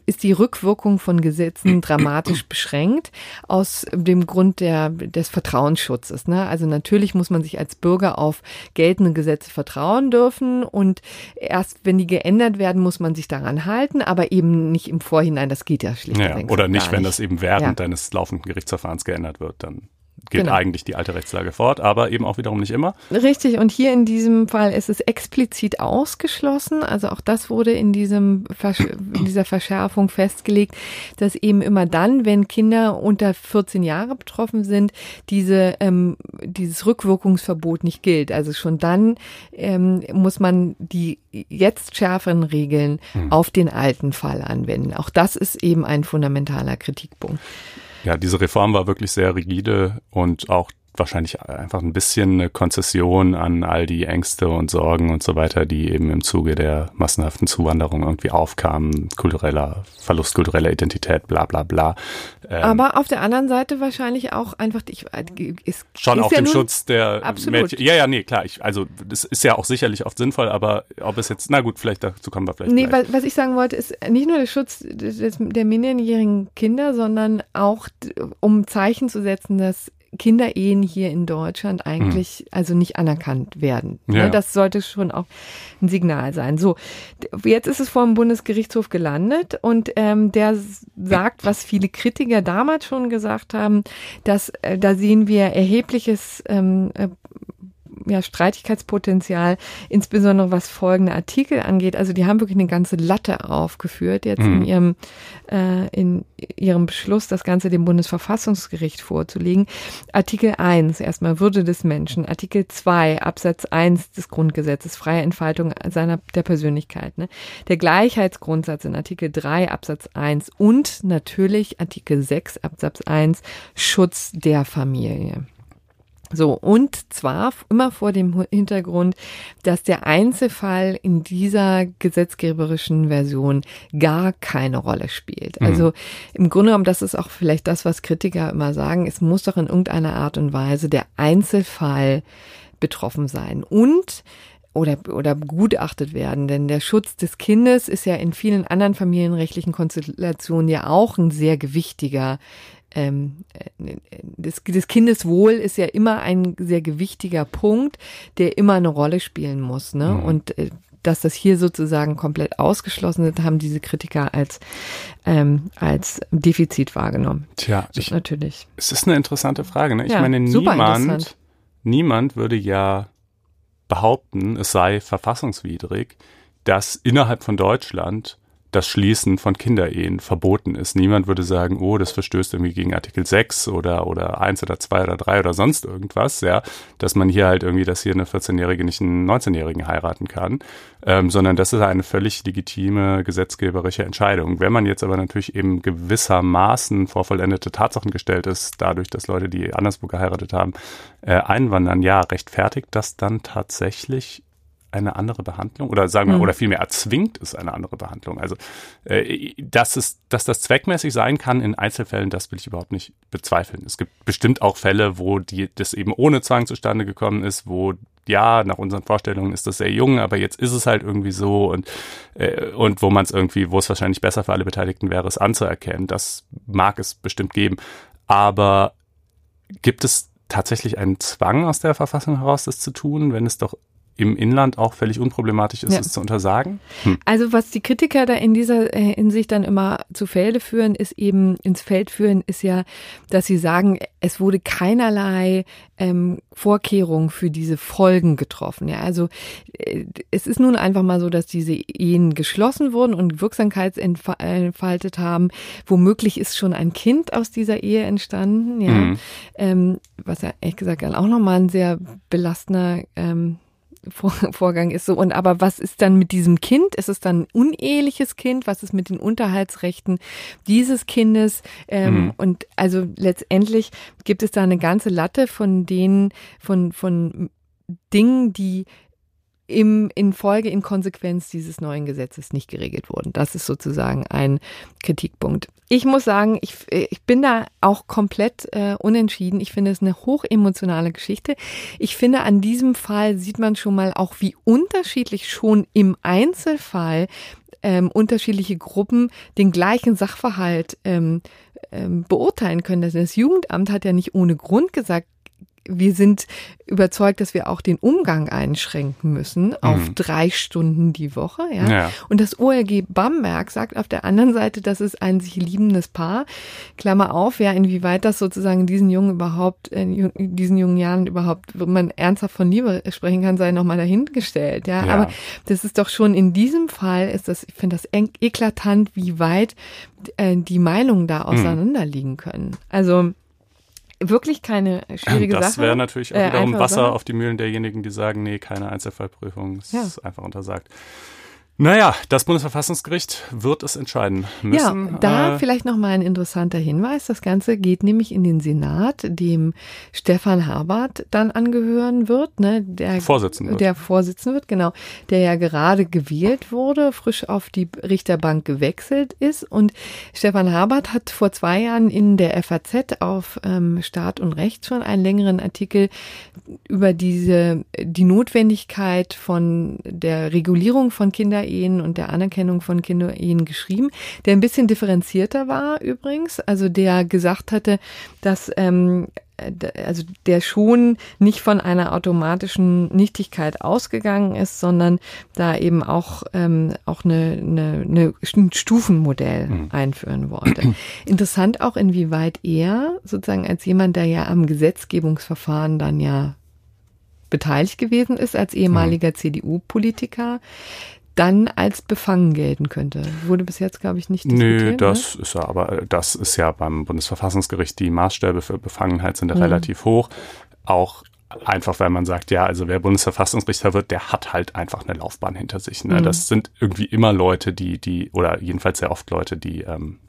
ist die Rückwirkung von Gesetzen dramatisch beschränkt aus dem Grund der, des Vertrauensschutzes. Ne? Also natürlich muss man sich als Bürger auf geltende Gesetze vertrauen dürfen und erst wenn die geändert werden, muss man sich daran halten, aber eben nicht im Vorhinein. Das geht ja schlicht. Ja, oder nicht, wenn das eben während ja. deines laufenden Gerichtsverfahrens geändert wird, dann gilt genau. eigentlich die alte Rechtslage fort, aber eben auch wiederum nicht immer. Richtig, und hier in diesem Fall ist es explizit ausgeschlossen. Also auch das wurde in, diesem, in dieser Verschärfung festgelegt, dass eben immer dann, wenn Kinder unter 14 Jahre betroffen sind, diese, ähm, dieses Rückwirkungsverbot nicht gilt. Also schon dann ähm, muss man die jetzt schärferen Regeln hm. auf den alten Fall anwenden. Auch das ist eben ein fundamentaler Kritikpunkt. Ja, diese Reform war wirklich sehr rigide und auch wahrscheinlich einfach ein bisschen eine Konzession an all die Ängste und Sorgen und so weiter, die eben im Zuge der massenhaften Zuwanderung irgendwie aufkamen, kultureller Verlust kultureller Identität, bla bla bla. Ähm, Aber auf der anderen Seite wahrscheinlich auch einfach, ich, ist, schon ist auch ja dem Schutz der absolut. Mädchen. Ja, ja, nee, klar. Ich, also das ist ja auch sicherlich oft sinnvoll, aber ob es jetzt, na gut, vielleicht dazu kommen wir vielleicht. Nee, weil, was ich sagen wollte, ist nicht nur der Schutz des, der minderjährigen Kinder, sondern auch um Zeichen zu setzen, dass Kinderehen hier in Deutschland eigentlich mhm. also nicht anerkannt werden. Ne, ja. Das sollte schon auch ein Signal sein. So, jetzt ist es vor dem Bundesgerichtshof gelandet und ähm, der sagt, was viele Kritiker damals schon gesagt haben, dass äh, da sehen wir erhebliches ähm, äh, ja, Streitigkeitspotenzial, insbesondere was folgende Artikel angeht. Also die haben wirklich eine ganze Latte aufgeführt jetzt mhm. in ihrem äh, in ihrem Beschluss, das Ganze dem Bundesverfassungsgericht vorzulegen. Artikel 1, erstmal Würde des Menschen. Artikel 2, Absatz 1 des Grundgesetzes, freie Entfaltung seiner der Persönlichkeit. Ne? Der Gleichheitsgrundsatz in Artikel 3, Absatz 1 und natürlich Artikel 6, Absatz 1, Schutz der Familie. So, und zwar immer vor dem Hintergrund, dass der Einzelfall in dieser gesetzgeberischen Version gar keine Rolle spielt. Mhm. Also im Grunde genommen, das ist auch vielleicht das, was Kritiker immer sagen, es muss doch in irgendeiner Art und Weise der Einzelfall betroffen sein. Und oder, oder begutachtet werden. Denn der Schutz des Kindes ist ja in vielen anderen familienrechtlichen Konstellationen ja auch ein sehr gewichtiger ähm, das, das Kindeswohl ist ja immer ein sehr gewichtiger Punkt, der immer eine Rolle spielen muss. Ne? Mhm. Und äh, dass das hier sozusagen komplett ausgeschlossen ist, haben diese Kritiker als, ähm, als Defizit wahrgenommen. Tja, ich, natürlich. Es ist eine interessante Frage. Ne? Ich ja, meine, niemand, niemand würde ja behaupten, es sei verfassungswidrig, dass innerhalb von Deutschland das Schließen von Kinderehen verboten ist. Niemand würde sagen, oh, das verstößt irgendwie gegen Artikel 6 oder, oder 1 oder 2 oder 3 oder sonst irgendwas, ja, dass man hier halt irgendwie, dass hier eine 14-Jährige nicht einen 19-Jährigen heiraten kann, ähm, sondern das ist eine völlig legitime gesetzgeberische Entscheidung. Wenn man jetzt aber natürlich eben gewissermaßen vor vollendete Tatsachen gestellt ist, dadurch, dass Leute, die anderswo geheiratet haben, äh, einwandern, ja, rechtfertigt das dann tatsächlich eine andere Behandlung oder sagen wir, mhm. oder vielmehr erzwingt es eine andere Behandlung. Also, äh, dass es, dass das zweckmäßig sein kann in Einzelfällen, das will ich überhaupt nicht bezweifeln. Es gibt bestimmt auch Fälle, wo die, das eben ohne Zwang zustande gekommen ist, wo ja, nach unseren Vorstellungen ist das sehr jung, aber jetzt ist es halt irgendwie so und, äh, und wo man es irgendwie, wo es wahrscheinlich besser für alle Beteiligten wäre, es anzuerkennen. Das mag es bestimmt geben. Aber gibt es tatsächlich einen Zwang aus der Verfassung heraus, das zu tun, wenn es doch im Inland auch völlig unproblematisch ist, Ja. es zu untersagen. Also was die Kritiker da in dieser äh, Hinsicht dann immer zu Felde führen, ist eben ins Feld führen, ist ja, dass sie sagen, es wurde keinerlei ähm, Vorkehrung für diese Folgen getroffen. Ja, also äh, es ist nun einfach mal so, dass diese Ehen geschlossen wurden und Wirksamkeit entfa- äh, entfaltet haben. Womöglich ist schon ein Kind aus dieser Ehe entstanden. Ja, Mhm. ähm, was ja ehrlich gesagt dann auch nochmal ein sehr belastender ähm, vor Vorgang ist so. Und aber was ist dann mit diesem Kind? Ist es dann ein uneheliches Kind? Was ist mit den Unterhaltsrechten dieses Kindes? Ähm, Mhm. Und also letztendlich gibt es da eine ganze Latte von denen, von, von Dingen, die im, in Folge, in Konsequenz dieses neuen Gesetzes nicht geregelt wurden. Das ist sozusagen ein Kritikpunkt. Ich muss sagen, ich, ich bin da auch komplett äh, unentschieden. Ich finde es eine hochemotionale Geschichte. Ich finde, an diesem Fall sieht man schon mal auch, wie unterschiedlich schon im Einzelfall ähm, unterschiedliche Gruppen den gleichen Sachverhalt ähm, ähm, beurteilen können. Das, das Jugendamt hat ja nicht ohne Grund gesagt, wir sind überzeugt, dass wir auch den Umgang einschränken müssen auf Mhm. drei Stunden die Woche. Ja? Ja. Und das OLG Bamberg sagt auf der anderen Seite, das ist ein sich liebendes Paar. Klammer auf, ja, inwieweit das sozusagen diesen Jungen überhaupt, äh, in diesen jungen Jahren überhaupt, wo man ernsthaft von Liebe sprechen kann, sei nochmal dahingestellt. Ja? Ja. aber das ist doch schon in diesem Fall ist das, ich finde das eklatant, wie weit äh, die Meinungen da auseinanderliegen können. Also wirklich keine schwierige das Sache. wäre natürlich auch Äh, wiederum Wasser Sache. auf die Mühlen derjenigen, die sagen, nee, keine Einzelfallprüfung, es Ja. ist einfach untersagt. Naja, das Bundesverfassungsgericht wird es entscheiden müssen. Ja, da Äh, vielleicht noch mal ein interessanter Hinweis. Das Ganze geht nämlich in den Senat, dem Stefan Habart dann angehören wird, ne, der Vorsitzender wird. der Vorsitzende wird, genau, der ja gerade gewählt wurde, frisch auf die Richterbank gewechselt ist. Und Stefan Habart hat vor zwei Jahren in der FAZ auf ähm, Staat und Recht schon einen längeren Artikel über diese die Notwendigkeit von der Regulierung von Kinderehen und der Anerkennung von Kinderehen geschrieben, der ein bisschen differenzierter war übrigens, also der gesagt hatte, dass ähm, also der schon nicht von einer automatischen Nichtigkeit ausgegangen ist, sondern da eben auch auch auch eine, eine, eine ein Stufenmodell einführen wollte. Interessant auch inwieweit er sozusagen als jemand, der ja am Gesetzgebungsverfahren dann ja beteiligt gewesen ist als ehemaliger CDU-Politiker, dann als befangen gelten könnte. Wurde bis jetzt, glaube ich, nicht diskutiert. Nö, ne? das ist ja aber, das ist ja beim Bundesverfassungsgericht, die Maßstäbe für Befangenheit sind ja Mhm. relativ hoch. Auch einfach, weil man sagt, ja, also wer Bundesverfassungsrichter wird, der hat halt einfach eine Laufbahn hinter sich. Ne? Mhm. Das sind irgendwie immer Leute, die, die, oder jedenfalls sehr oft Leute, die ähm,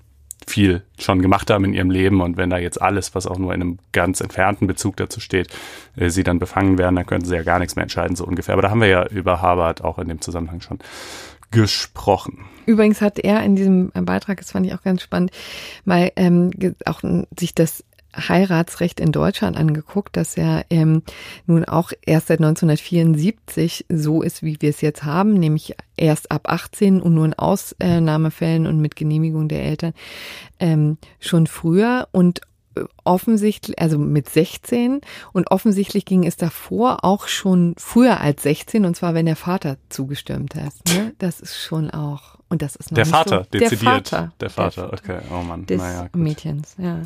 viel schon gemacht haben in ihrem Leben und wenn da jetzt alles, was auch nur in einem ganz entfernten Bezug dazu steht, äh, sie dann befangen werden, dann könnten sie ja gar nichts mehr entscheiden, so ungefähr. Aber da haben wir ja über Harvard auch in dem Zusammenhang schon gesprochen. Übrigens hat er in diesem Beitrag, das fand ich auch ganz spannend, mal ähm, auch sich das Heiratsrecht in Deutschland angeguckt, dass er ähm, nun auch erst seit 1974 so ist, wie wir es jetzt haben, nämlich erst ab 18 und nur in Ausnahmefällen und mit Genehmigung der Eltern ähm, schon früher und äh, offensichtlich, also mit 16 und offensichtlich ging es davor auch schon früher als 16 und zwar wenn der Vater zugestimmt hat. Ne? Das ist schon auch und das ist noch Der nicht Vater, so, dezidiert. Der Vater, Der Vater, okay. Oh Mann, des naja. Gut. Mädchens, ja.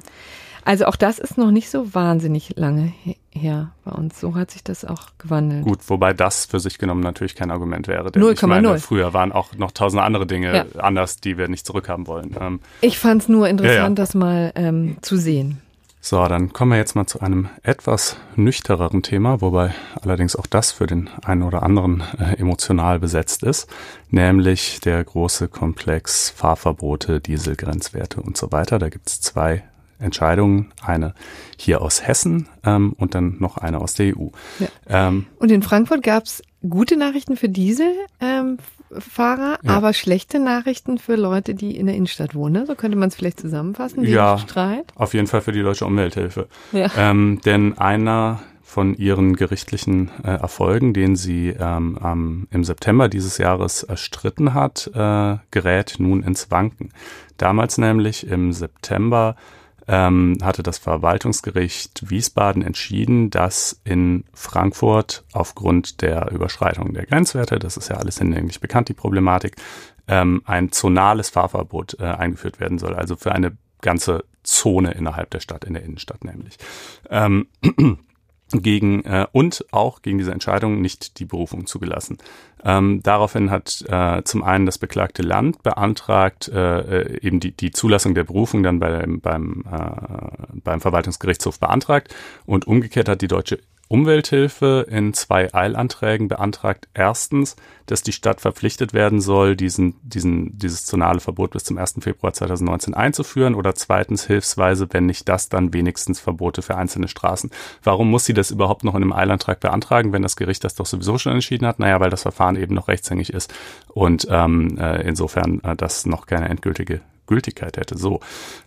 Also auch das ist noch nicht so wahnsinnig lange he- her bei uns. So hat sich das auch gewandelt. Gut, wobei das für sich genommen natürlich kein Argument wäre. Denn 0,0. ich meine, früher waren auch noch tausende andere Dinge Ja. anders, die wir nicht zurückhaben wollen. Ähm, Ich fand es nur interessant, Ja, ja. das mal ähm, zu sehen. so, dann kommen wir jetzt mal zu einem etwas nüchtereren Thema, wobei allerdings auch das für den einen oder anderen äh, emotional besetzt ist, nämlich der große Komplex Fahrverbote, Dieselgrenzwerte und so weiter. Da gibt es zwei Entscheidungen, eine hier aus Hessen ähm, und dann noch eine aus der EU. Ja. Ähm, Und in Frankfurt gab es gute Nachrichten für Dieselfahrer, ähm, Ja. aber schlechte Nachrichten für Leute, die in der Innenstadt wohnen. ne? So könnte man es vielleicht zusammenfassen, Ja. Streit. Auf jeden Fall für die deutsche Umwelthilfe. Ja. Ähm, denn einer von ihren gerichtlichen äh, Erfolgen, den sie ähm, am, im September dieses Jahres erstritten hat, äh, gerät nun ins Wanken. Damals nämlich im September ähm, hatte das Verwaltungsgericht Wiesbaden entschieden, dass in Frankfurt aufgrund der Überschreitung der Grenzwerte, das ist ja alles hinlänglich bekannt, die Problematik, ähm, ein zonales Fahrverbot äh, eingeführt werden soll, also für eine ganze Zone innerhalb der Stadt, in der Innenstadt nämlich. Ähm, gegen äh, und auch gegen diese Entscheidung nicht die Berufung zugelassen. Ähm, daraufhin hat äh, zum einen das beklagte Land beantragt, äh, äh eben die, die Zulassung der Berufung dann beim, beim, äh, beim Verwaltungsgerichtshof beantragt und umgekehrt hat die Deutsche Umwelthilfe in zwei Eilanträgen beantragt erstens, dass die Stadt verpflichtet werden soll, diesen, diesen, dieses zonale Verbot bis zum 1. Februar 2019 einzuführen oder zweitens hilfsweise, wenn nicht das, dann wenigstens Verbote für einzelne Straßen. Warum muss sie das überhaupt noch in einem Eilantrag beantragen, wenn das Gericht das doch sowieso schon entschieden hat? Naja, weil das Verfahren eben noch rechtshängig ist und ähm, äh, insofern äh, das noch keine endgültige Gültigkeit hätte. So,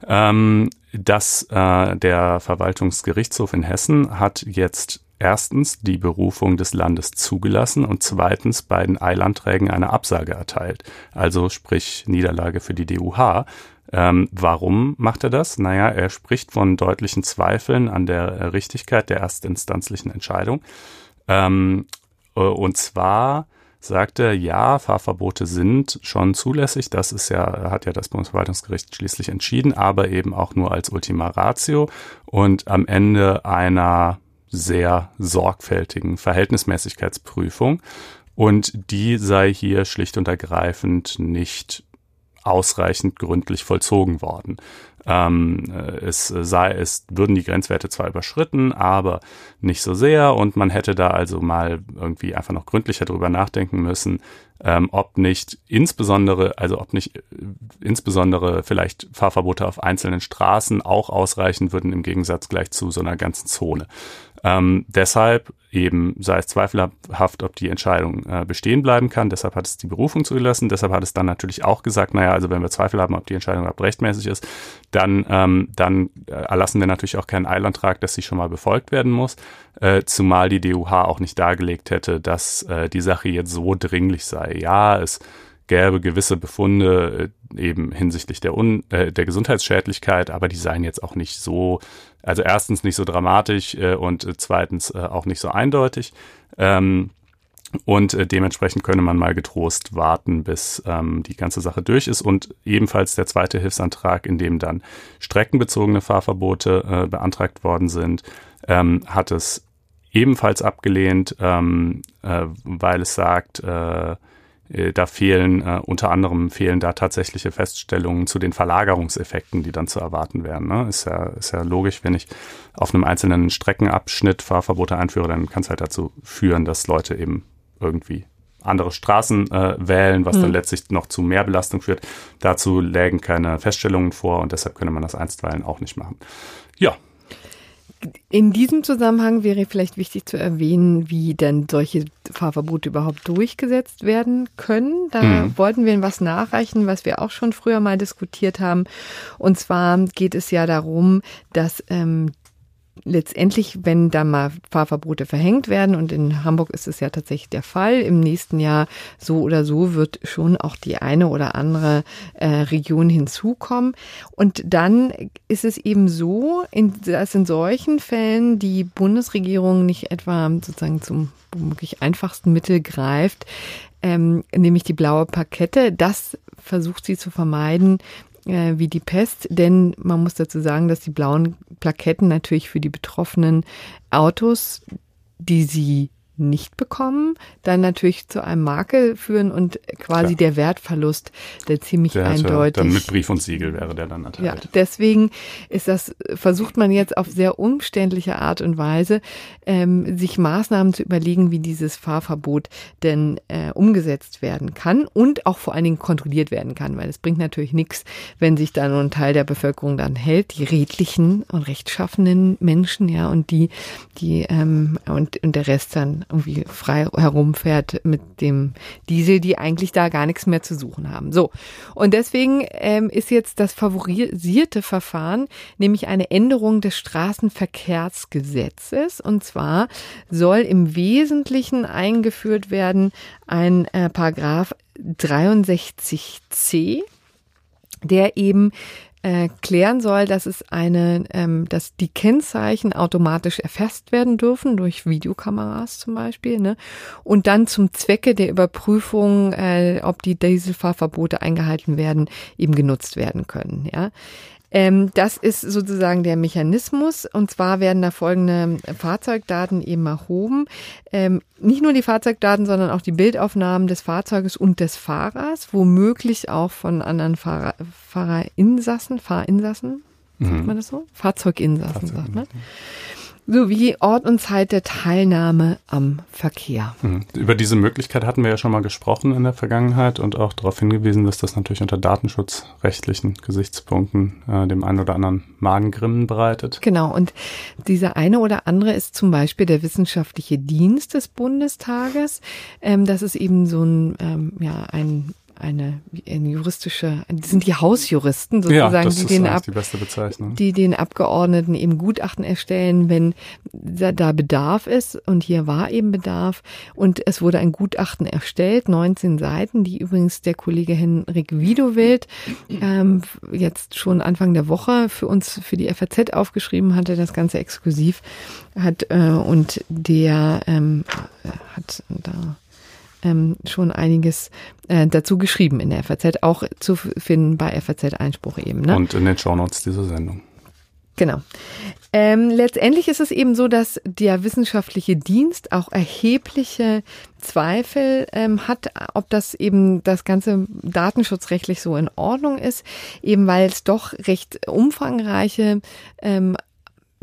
ähm, dass äh, der Verwaltungsgerichtshof in Hessen hat jetzt erstens die Berufung des Landes zugelassen und zweitens beiden Eilanträgen eine Absage erteilt. Also sprich Niederlage für die DUH. Ähm, warum macht er das? Naja, er spricht von deutlichen Zweifeln an der Richtigkeit der erstinstanzlichen Entscheidung. Ähm, äh, und zwar sagt er, ja, Fahrverbote sind schon zulässig. Das ist ja, hat ja das Bundesverwaltungsgericht schließlich entschieden, aber eben auch nur als Ultima Ratio und am Ende einer sehr sorgfältigen Verhältnismäßigkeitsprüfung. Und die sei hier schlicht und ergreifend nicht ausreichend gründlich vollzogen worden. Ähm, es sei, es würden die Grenzwerte zwar überschritten, aber nicht so sehr und man hätte da also mal irgendwie einfach noch gründlicher drüber nachdenken müssen, ähm, ob nicht insbesondere, also ob nicht äh, insbesondere vielleicht Fahrverbote auf einzelnen Straßen auch ausreichen würden im Gegensatz gleich zu so einer ganzen Zone. Ähm, deshalb eben sei es zweifelhaft, ob die Entscheidung äh, bestehen bleiben kann. Deshalb hat es die Berufung zugelassen. Deshalb hat es dann natürlich auch gesagt, naja, also wenn wir Zweifel haben, ob die Entscheidung überhaupt rechtmäßig ist, dann, ähm, dann äh, erlassen wir natürlich auch keinen Eilantrag, dass sie schon mal befolgt werden muss. Äh, zumal die DUH auch nicht dargelegt hätte, dass äh, die Sache jetzt so dringlich sei. Ja, es gäbe gewisse Befunde äh, eben hinsichtlich der, Un äh, der Gesundheitsschädlichkeit, aber die seien jetzt auch nicht so, also erstens nicht so dramatisch äh, und äh, zweitens äh, auch nicht so eindeutig. Ähm, und äh, dementsprechend könne man mal getrost warten, bis ähm, die ganze Sache durch ist. Und ebenfalls der zweite Hilfsantrag, in dem dann streckenbezogene Fahrverbote äh, beantragt worden sind, ähm, hat es ebenfalls abgelehnt, ähm, äh, weil es sagt, äh, da fehlen äh, unter anderem fehlen da tatsächliche Feststellungen zu den Verlagerungseffekten, die dann zu erwarten wären. Ne? Ist ja ist ja logisch, wenn ich auf einem einzelnen Streckenabschnitt Fahrverbote einführe, dann kann es halt dazu führen, dass Leute eben irgendwie andere Straßen äh, wählen, was mhm. dann letztlich noch zu mehr Belastung führt. Dazu lägen keine Feststellungen vor und deshalb könne man das einstweilen auch nicht machen. Ja, in diesem Zusammenhang wäre vielleicht wichtig zu erwähnen, wie denn solche Fahrverbote überhaupt durchgesetzt werden können. Da mhm. wollten wir was nachreichen, was wir auch schon früher mal diskutiert haben. Und zwar geht es ja darum, dass ähm, letztendlich, wenn da mal Fahrverbote verhängt werden, und in Hamburg ist es ja tatsächlich der Fall, im nächsten Jahr so oder so wird schon auch die eine oder andere äh, Region hinzukommen. Und dann ist es eben so, in, dass in solchen Fällen die Bundesregierung nicht etwa sozusagen zum wirklich einfachsten Mittel greift, ähm, nämlich die blaue Parkette. Das versucht sie zu vermeiden, äh, wie die Pest, denn man muss dazu sagen, dass die blauen Plaketten natürlich für die betroffenen Autos, die sie nicht bekommen, dann natürlich zu einem Makel führen und quasi Klar. der Wertverlust, der ziemlich der eindeutig. Dann mit Brief und Siegel wäre der dann erteilt. Ja, deswegen ist das, versucht man jetzt auf sehr umständliche Art und Weise, ähm, sich Maßnahmen zu überlegen, wie dieses Fahrverbot denn äh, umgesetzt werden kann und auch vor allen Dingen kontrolliert werden kann, weil es bringt natürlich nichts, wenn sich da nur ein Teil der Bevölkerung dann hält, die redlichen und rechtschaffenen Menschen, ja, und die, die ähm, und, und der Rest dann irgendwie frei herumfährt mit dem Diesel, die eigentlich da gar nichts mehr zu suchen haben. So. Und deswegen ähm, ist jetzt das favorisierte Verfahren, nämlich eine Änderung des Straßenverkehrsgesetzes. Und zwar soll im Wesentlichen eingeführt werden ein äh, Paragraph 63c, der eben äh, klären soll, dass es eine, ähm, dass die Kennzeichen automatisch erfasst werden dürfen durch Videokameras zum Beispiel, ne? Und dann zum Zwecke der Überprüfung, äh, ob die Dieselfahrverbote eingehalten werden, eben genutzt werden können. Ja, ähm, das ist sozusagen der Mechanismus. Und zwar werden da folgende Fahrzeugdaten eben erhoben. Ähm, nicht nur die Fahrzeugdaten, sondern auch die Bildaufnahmen des Fahrzeuges und des Fahrers, womöglich auch von anderen Fahrer, Fahrerinsassen, Fahrinsassen, mhm. sagt man das so? Fahrzeuginsassen, Fahrzeuginsassen. sagt man sowie Ort und Zeit der Teilnahme am Verkehr. Mhm. Über diese Möglichkeit hatten wir ja schon mal gesprochen in der Vergangenheit und auch darauf hingewiesen, dass das natürlich unter datenschutzrechtlichen Gesichtspunkten äh, dem einen oder anderen Magengrimmen bereitet. Genau, und dieser eine oder andere ist zum Beispiel der wissenschaftliche Dienst des Bundestages. Ähm, das ist eben so ein, ähm, ja, ein eine, eine juristische, sind die Hausjuristen sozusagen, ja, die, den Ab, die beste Bezeichnung. die den Abgeordneten eben Gutachten erstellen, wenn da, da Bedarf ist. Und hier war eben Bedarf. Und es wurde ein Gutachten erstellt, 19 Seiten, die übrigens der Kollege Henrik Widowild ähm, jetzt schon Anfang der Woche für uns, für die FAZ aufgeschrieben hatte, das Ganze exklusiv hat. Äh, und der ähm, hat da ähm, schon einiges äh, dazu geschrieben in der FAZ, auch zu finden bei FAZ Einspruch eben. Ne? Und in den Shownotes dieser Sendung. Genau. Ähm, letztendlich ist es eben so, dass der wissenschaftliche Dienst auch erhebliche Zweifel ähm, hat, ob das eben das ganze datenschutzrechtlich so in Ordnung ist, eben weil es doch recht umfangreiche ähm,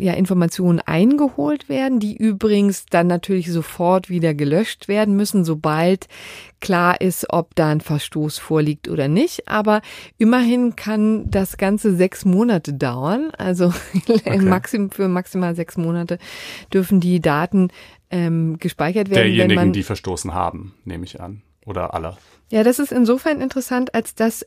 ja, Informationen eingeholt werden, die übrigens dann natürlich sofort wieder gelöscht werden müssen, sobald klar ist, ob da ein Verstoß vorliegt oder nicht. Aber immerhin kann das Ganze sechs Monate dauern. Also okay. maxim, für maximal sechs Monate dürfen die Daten ähm, gespeichert werden. Derjenigen, wenn man, die verstoßen haben, nehme ich an. Oder aller. Ja, das ist insofern interessant, als dass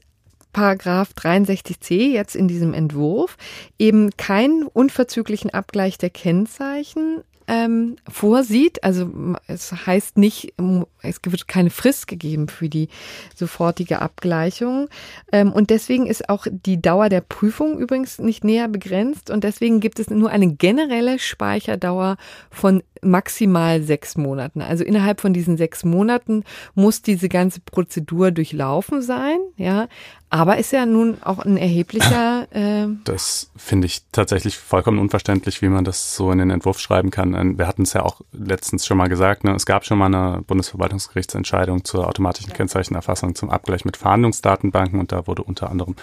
Paragraph 63c jetzt in diesem Entwurf eben keinen unverzüglichen Abgleich der Kennzeichen ähm, vorsieht. Also es heißt nicht, es wird keine Frist gegeben für die sofortige Abgleichung. Ähm, und deswegen ist auch die Dauer der Prüfung übrigens nicht näher begrenzt. Und deswegen gibt es nur eine generelle Speicherdauer von maximal sechs Monaten. Also innerhalb von diesen sechs Monaten muss diese ganze Prozedur durchlaufen sein. Ja, aber ist ja nun auch ein erheblicher. Äh das finde ich tatsächlich vollkommen unverständlich, wie man das so in den Entwurf schreiben kann. Wir hatten es ja auch letztens schon mal gesagt, ne? es gab schon mal eine Bundesverwaltungsgerichtsentscheidung zur automatischen Kennzeichenerfassung zum Abgleich mit Verhandlungsdatenbanken und da wurde unter anderem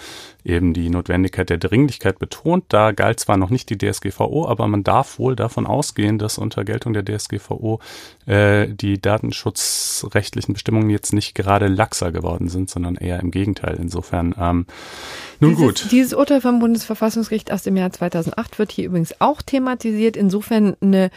eben die Notwendigkeit der Dringlichkeit betont. Da galt zwar noch nicht die DSGVO, aber man darf wohl davon ausgehen, dass unter Geltung der DSGVO äh, die datenschutzrechtlichen Bestimmungen jetzt nicht gerade laxer geworden sind, sondern eher im Gegenteil. Insofern, ähm, nun dieses, gut. Dieses Urteil vom Bundesverfassungsgericht aus dem Jahr 2008 wird hier übrigens auch thematisiert. Insofern eine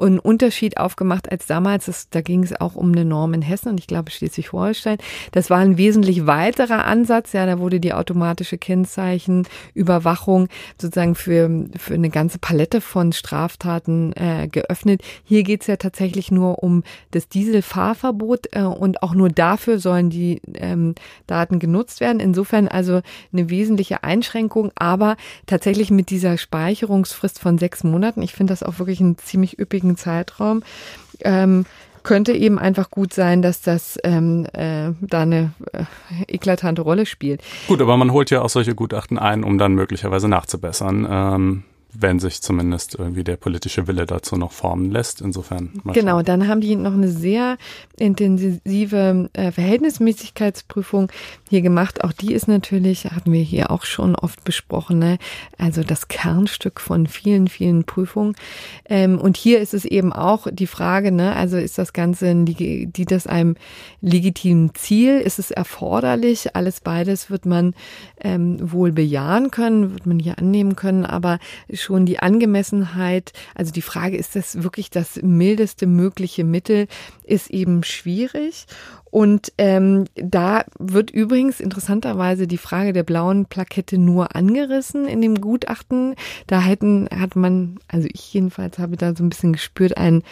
einen Unterschied aufgemacht als damals. Das, da ging es auch um eine Norm in Hessen und ich glaube Schleswig-Holstein. Das war ein wesentlich weiterer Ansatz. Ja, da wurde die automatische Kennzeichenüberwachung sozusagen für, für eine ganze Palette von Straftaten äh, geöffnet. Hier geht es ja tatsächlich nur um das Dieselfahrverbot äh, und auch nur dafür sollen die ähm, Daten genutzt werden. Insofern also eine wesentliche Einschränkung, aber tatsächlich mit dieser Speicherungsfrist von sechs Monaten. Ich finde das auch wirklich einen ziemlich üppigen langen Zeitraum. Ähm, könnte eben einfach gut sein, dass das ähm, äh, da eine äh, eklatante Rolle spielt. Gut, aber man holt ja auch solche Gutachten ein, um dann möglicherweise nachzubessern. Ähm, wenn sich zumindest irgendwie der politische Wille dazu noch formen lässt. Insofern. Genau, schauen. dann haben die noch eine sehr intensive äh, Verhältnismäßigkeitsprüfung hier gemacht. Auch die ist natürlich, hatten wir hier auch schon oft besprochen, ne? also das Kernstück von vielen, vielen Prüfungen. Ähm, und hier ist es eben auch die Frage, ne? also ist das Ganze, die das einem legitimen Ziel? Ist es erforderlich? Alles beides wird man ähm, wohl bejahen können, wird man hier annehmen können, aber schon die Angemessenheit, also die Frage, ist das wirklich das mildeste mögliche Mittel, ist eben schwierig. Und ähm, da wird übrigens interessanterweise die Frage der blauen Plakette nur angerissen in dem Gutachten. Da hätten, hat man, also ich jedenfalls habe da so ein bisschen gespürt, ein,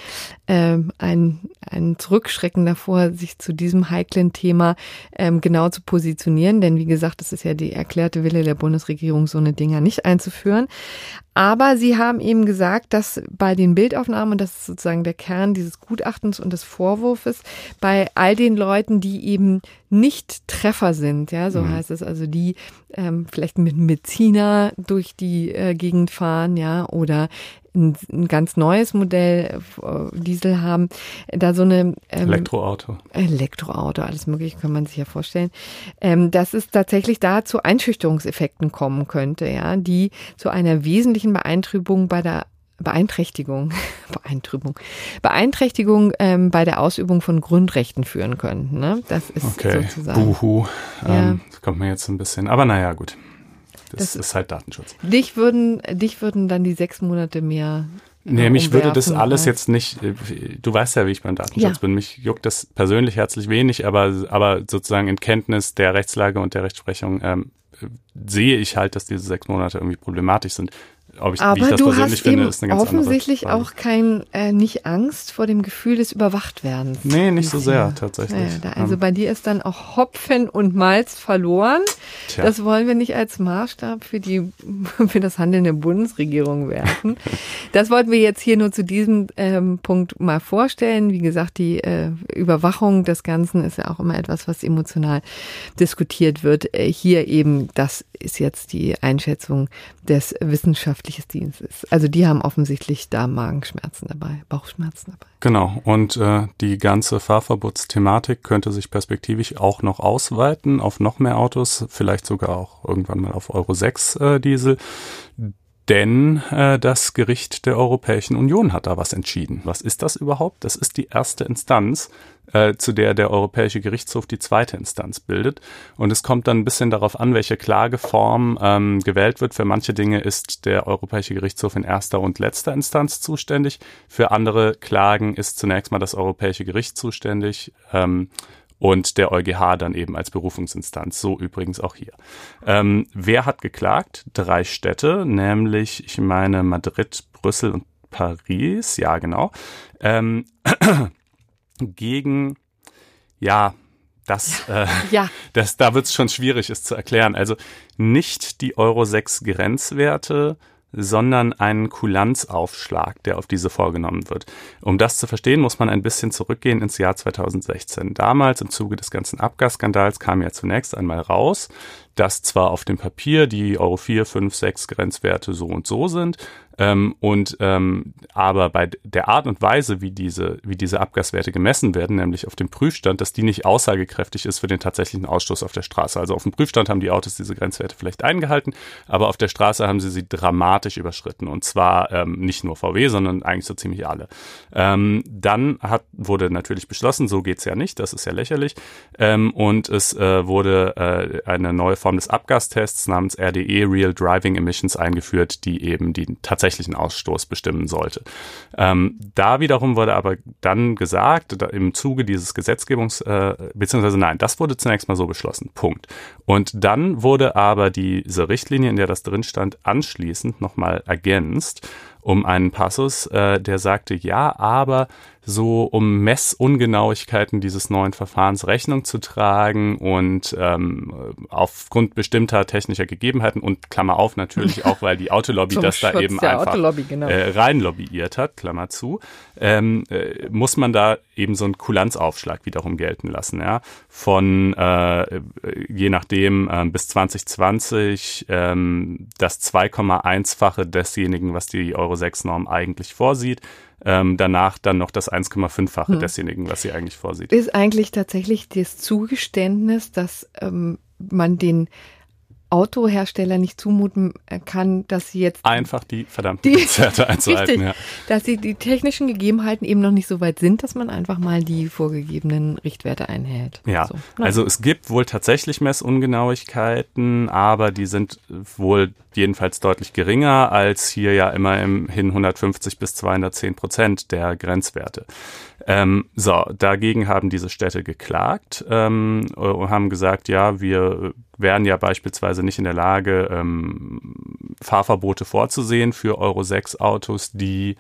äh, ein, ein Zurückschrecken davor, sich zu diesem heiklen Thema ähm, genau zu positionieren. Denn wie gesagt, das ist ja die erklärte Wille der Bundesregierung, so eine Dinger nicht einzuführen. Aber sie haben eben gesagt, dass bei den Bildaufnahmen, und das ist sozusagen der Kern dieses Gutachtens und des Vorwurfs, bei all den Leuten, die eben nicht Treffer sind, ja, so mhm. heißt es, also die ähm, vielleicht mit Benziner durch die äh, Gegend fahren, ja, oder ein, ein ganz neues Modell äh, Diesel haben, da so eine ähm, Elektroauto. Elektroauto, alles mögliche kann man sich ja vorstellen, ähm, dass es tatsächlich da zu Einschüchterungseffekten kommen könnte, ja, die zu einer wesentlichen Beeinträchtigung bei der Beeinträchtigung, Beeinträchtigung, Beeinträchtigung ähm, bei der Ausübung von Grundrechten führen könnten. Ne? Das ist okay. sozusagen. Buhu. Ja. Ähm, das kommt mir jetzt ein bisschen. Aber naja, gut. Das, das ist halt Datenschutz. Dich würden, dich würden dann die sechs Monate mehr. Äh, nee, mich würde das alles jetzt nicht, äh, du weißt ja, wie ich beim Datenschutz ja. bin, mich juckt das persönlich herzlich wenig, aber, aber sozusagen in Kenntnis der Rechtslage und der Rechtsprechung ähm, sehe ich halt, dass diese sechs Monate irgendwie problematisch sind. Ob ich, Aber du hast finde, eben offensichtlich auch kein, äh, nicht Angst vor dem Gefühl des Überwachtwerdens. Nee, nicht so sehr, tatsächlich. Ja, da, also bei dir ist dann auch Hopfen und Malz verloren. Tja. Das wollen wir nicht als Maßstab für die, für das Handeln der Bundesregierung werfen. das wollten wir jetzt hier nur zu diesem ähm, Punkt mal vorstellen. Wie gesagt, die äh, Überwachung des Ganzen ist ja auch immer etwas, was emotional diskutiert wird. Äh, hier eben, das ist jetzt die Einschätzung des wissenschaftlichen Dienstes. Also die haben offensichtlich da Magenschmerzen dabei, Bauchschmerzen dabei. Genau, und äh, die ganze Fahrverbotsthematik könnte sich perspektivisch auch noch ausweiten auf noch mehr Autos, vielleicht sogar auch irgendwann mal auf Euro 6 äh, Diesel. Denn äh, das Gericht der Europäischen Union hat da was entschieden. Was ist das überhaupt? Das ist die erste Instanz, äh, zu der der Europäische Gerichtshof die zweite Instanz bildet. Und es kommt dann ein bisschen darauf an, welche Klageform ähm, gewählt wird. Für manche Dinge ist der Europäische Gerichtshof in erster und letzter Instanz zuständig. Für andere Klagen ist zunächst mal das Europäische Gericht zuständig. Ähm, und der EuGH dann eben als Berufungsinstanz. So übrigens auch hier. Ähm, wer hat geklagt? Drei Städte, nämlich, ich meine, Madrid, Brüssel und Paris. Ja, genau. Ähm, gegen, ja, das, äh, ja. das, da wird es schon schwierig, es zu erklären. Also nicht die Euro 6 Grenzwerte, sondern einen Kulanzaufschlag, der auf diese vorgenommen wird. Um das zu verstehen, muss man ein bisschen zurückgehen ins Jahr 2016. Damals im Zuge des ganzen Abgasskandals kam ja zunächst einmal raus, dass zwar auf dem Papier die Euro 4, 5, 6 Grenzwerte so und so sind, ähm, und ähm, aber bei der Art und Weise, wie diese, wie diese Abgaswerte gemessen werden, nämlich auf dem Prüfstand, dass die nicht aussagekräftig ist für den tatsächlichen Ausstoß auf der Straße. Also auf dem Prüfstand haben die Autos diese Grenzwerte vielleicht eingehalten, aber auf der Straße haben sie sie dramatisch überschritten. Und zwar ähm, nicht nur VW, sondern eigentlich so ziemlich alle. Ähm, dann hat, wurde natürlich beschlossen, so geht's ja nicht, das ist ja lächerlich. Ähm, und es äh, wurde äh, eine neue Form des Abgastests namens RDE, Real Driving Emissions, eingeführt, die eben die tatsächlich tatsächlichen Ausstoß bestimmen sollte. Ähm, da wiederum wurde aber dann gesagt, im Zuge dieses Gesetzgebungs, äh, beziehungsweise nein, das wurde zunächst mal so beschlossen. Punkt. Und dann wurde aber diese Richtlinie, in der das drin stand, anschließend nochmal ergänzt um einen Passus, äh, der sagte, ja, aber so um Messungenauigkeiten dieses neuen Verfahrens Rechnung zu tragen und ähm, aufgrund bestimmter technischer Gegebenheiten und Klammer auf natürlich auch, weil die Autolobby das Schutz da eben einfach genau. äh, rein lobbyiert hat, Klammer zu, ähm, äh, muss man da eben so einen Kulanzaufschlag wiederum gelten lassen, ja, von äh, je nachdem äh, bis 2020 ähm, das 2,1-fache desjenigen, was die Euro 6 Norm eigentlich vorsieht ähm, danach dann noch das 1,5-fache hm. desjenigen, was sie eigentlich vorsieht. Ist eigentlich tatsächlich das Zugeständnis, dass ähm, man den Autohersteller nicht zumuten kann, dass sie jetzt einfach die verdammten Konzerte einzuhalten, richtig, ja. dass sie die technischen Gegebenheiten eben noch nicht so weit sind, dass man einfach mal die vorgegebenen Richtwerte einhält. Ja, so, also es gibt wohl tatsächlich Messungenauigkeiten, aber die sind wohl jedenfalls deutlich geringer als hier ja immer immerhin 150 bis 210 Prozent der Grenzwerte. Ähm, so, dagegen haben diese Städte geklagt ähm, und haben gesagt, ja, wir wären ja beispielsweise nicht in der Lage, ähm, Fahrverbote vorzusehen für Euro 6 Autos, die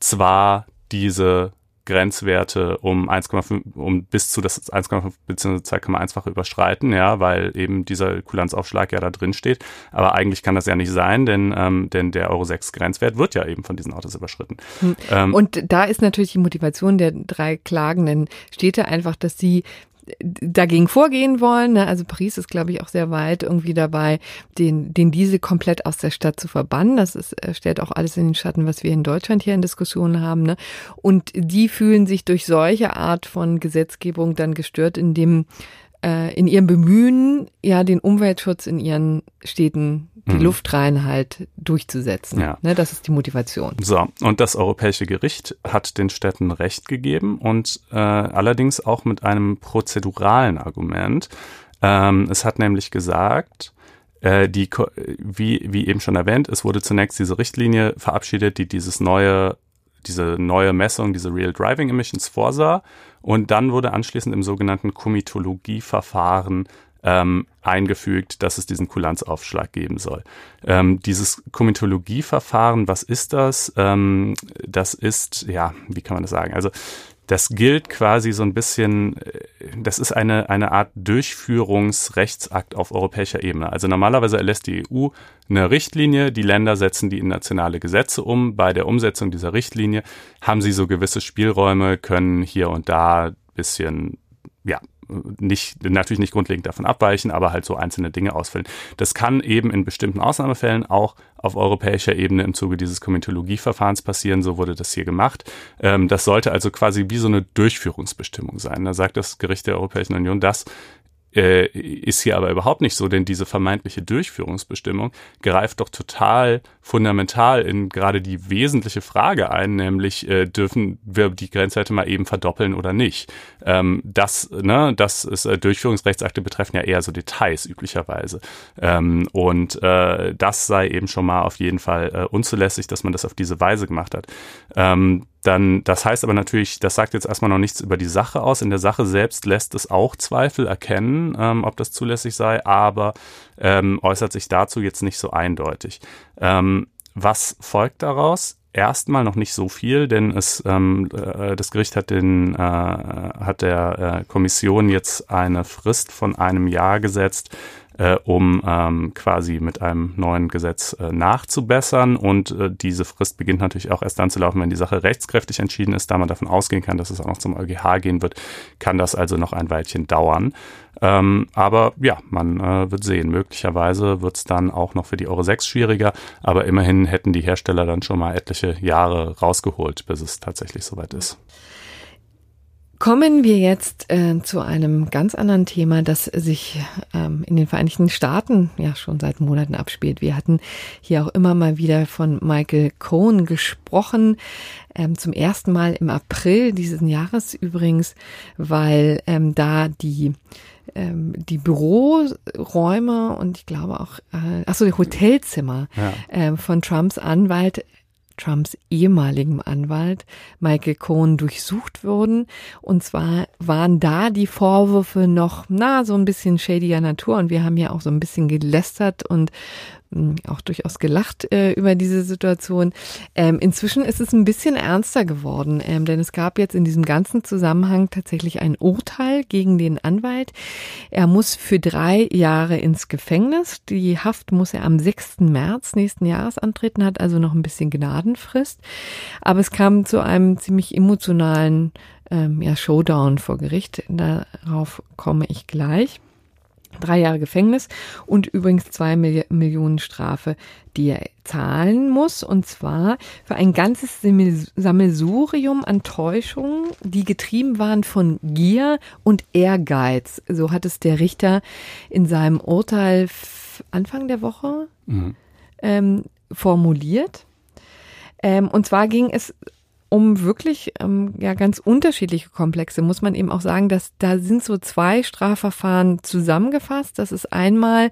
zwar diese Grenzwerte um 1,5, um bis zu das 1,5 bzw. 2,1-fache überschreiten, ja, weil eben dieser Kulanzaufschlag ja da drin steht. Aber eigentlich kann das ja nicht sein, denn, ähm, denn der Euro 6 Grenzwert wird ja eben von diesen Autos überschritten. Hm. Ähm, Und da ist natürlich die Motivation der drei klagenden Städte einfach, dass sie dagegen vorgehen wollen. Ne? Also Paris ist, glaube ich, auch sehr weit irgendwie dabei, den, den diese komplett aus der Stadt zu verbannen. Das ist, äh, stellt auch alles in den Schatten, was wir in Deutschland hier in Diskussionen haben. Ne? Und die fühlen sich durch solche Art von Gesetzgebung dann gestört, indem äh, in ihrem Bemühen, ja, den Umweltschutz in ihren Städten, die mhm. Luftreinheit durchzusetzen. Ja. Ne, das ist die Motivation. So, und das Europäische Gericht hat den Städten Recht gegeben und äh, allerdings auch mit einem prozeduralen Argument. Ähm, es hat nämlich gesagt, äh, die, wie, wie eben schon erwähnt, es wurde zunächst diese Richtlinie verabschiedet, die dieses neue diese neue Messung, diese Real Driving Emissions vorsah. Und dann wurde anschließend im sogenannten Komitologieverfahren ähm, eingefügt, dass es diesen Kulanzaufschlag geben soll. Ähm, dieses Komitologieverfahren, was ist das? Ähm, das ist, ja, wie kann man das sagen? Also das gilt quasi so ein bisschen, äh, das ist eine, eine Art Durchführungsrechtsakt auf europäischer Ebene. Also normalerweise erlässt die EU eine Richtlinie, die Länder setzen die in nationale Gesetze um. Bei der Umsetzung dieser Richtlinie haben sie so gewisse Spielräume, können hier und da bisschen, ja, nicht, natürlich nicht grundlegend davon abweichen, aber halt so einzelne Dinge ausfüllen. Das kann eben in bestimmten Ausnahmefällen auch auf europäischer Ebene im Zuge dieses Komitologieverfahrens passieren. So wurde das hier gemacht. Ähm, das sollte also quasi wie so eine Durchführungsbestimmung sein. Da sagt das Gericht der Europäischen Union, das äh, ist hier aber überhaupt nicht so, denn diese vermeintliche Durchführungsbestimmung greift doch total fundamental in gerade die wesentliche Frage ein, nämlich äh, dürfen wir die Grenzwerte mal eben verdoppeln oder nicht. Ähm, das, ne, das ist äh, Durchführungsrechtsakte betreffen ja eher so Details üblicherweise. Ähm, und äh, das sei eben schon mal auf jeden Fall äh, unzulässig, dass man das auf diese Weise gemacht hat. Ähm, dann, das heißt aber natürlich, das sagt jetzt erstmal noch nichts über die Sache aus. In der Sache selbst lässt es auch Zweifel erkennen, ähm, ob das zulässig sei, aber ähm, äußert sich dazu jetzt nicht so eindeutig. Ähm, was folgt daraus? Erstmal noch nicht so viel, denn es ähm, äh, das Gericht hat den äh, hat der äh, Kommission jetzt eine Frist von einem Jahr gesetzt, äh, um ähm, quasi mit einem neuen Gesetz äh, nachzubessern. Und äh, diese Frist beginnt natürlich auch erst dann zu laufen, wenn die Sache rechtskräftig entschieden ist. Da man davon ausgehen kann, dass es auch noch zum EuGH gehen wird, kann das also noch ein Weilchen dauern. Ähm, aber ja, man äh, wird sehen. Möglicherweise wird es dann auch noch für die Euro 6 schwieriger, aber immerhin hätten die Hersteller dann schon mal etliche Jahre rausgeholt, bis es tatsächlich soweit ist. Kommen wir jetzt äh, zu einem ganz anderen Thema, das sich ähm, in den Vereinigten Staaten ja schon seit Monaten abspielt. Wir hatten hier auch immer mal wieder von Michael Cohen gesprochen, ähm, zum ersten Mal im April dieses Jahres übrigens, weil ähm, da die ähm, die Büroräume und ich glaube auch, äh, ach so, die Hotelzimmer ja. ähm, von Trumps Anwalt Trumps ehemaligem Anwalt Michael Cohen durchsucht wurden. Und zwar waren da die Vorwürfe noch, na, so ein bisschen shadier Natur. Und wir haben ja auch so ein bisschen gelästert und auch durchaus gelacht äh, über diese Situation. Ähm, inzwischen ist es ein bisschen ernster geworden, ähm, denn es gab jetzt in diesem ganzen Zusammenhang tatsächlich ein Urteil gegen den Anwalt. Er muss für drei Jahre ins Gefängnis. Die Haft muss er am 6. März nächsten Jahres antreten, hat also noch ein bisschen Gnadenfrist. Aber es kam zu einem ziemlich emotionalen ähm, ja, Showdown vor Gericht. Darauf komme ich gleich drei Jahre Gefängnis und übrigens zwei Millionen Strafe, die er zahlen muss. Und zwar für ein ganzes Sammelsurium an Täuschungen, die getrieben waren von Gier und Ehrgeiz. So hat es der Richter in seinem Urteil Anfang der Woche mhm. ähm, formuliert. Ähm, und zwar ging es um wirklich ähm, ja ganz unterschiedliche Komplexe. Muss man eben auch sagen, dass da sind so zwei Strafverfahren zusammengefasst. Das ist einmal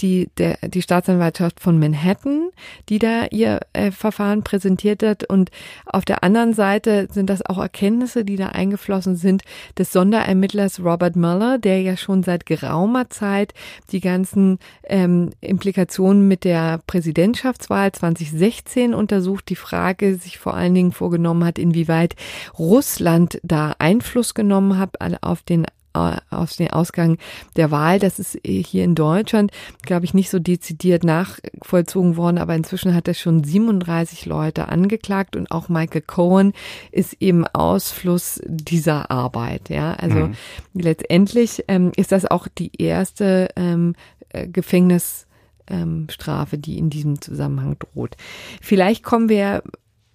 die der die Staatsanwaltschaft von Manhattan, die da ihr äh, Verfahren präsentiert hat, und auf der anderen Seite sind das auch Erkenntnisse, die da eingeflossen sind des Sonderermittlers Robert Mueller, der ja schon seit geraumer Zeit die ganzen ähm, Implikationen mit der Präsidentschaftswahl 2016 untersucht, die Frage sich vor allen Dingen vorgenommen hat, inwieweit Russland da Einfluss genommen hat auf den auf den Ausgang der Wahl. Das ist hier in Deutschland, glaube ich, nicht so dezidiert nachvollzogen worden, aber inzwischen hat er schon 37 Leute angeklagt und auch Michael Cohen ist eben Ausfluss dieser Arbeit. Ja, also mhm. letztendlich ähm, ist das auch die erste ähm, äh, Gefängnis Strafe, die in diesem Zusammenhang droht. Vielleicht kommen wir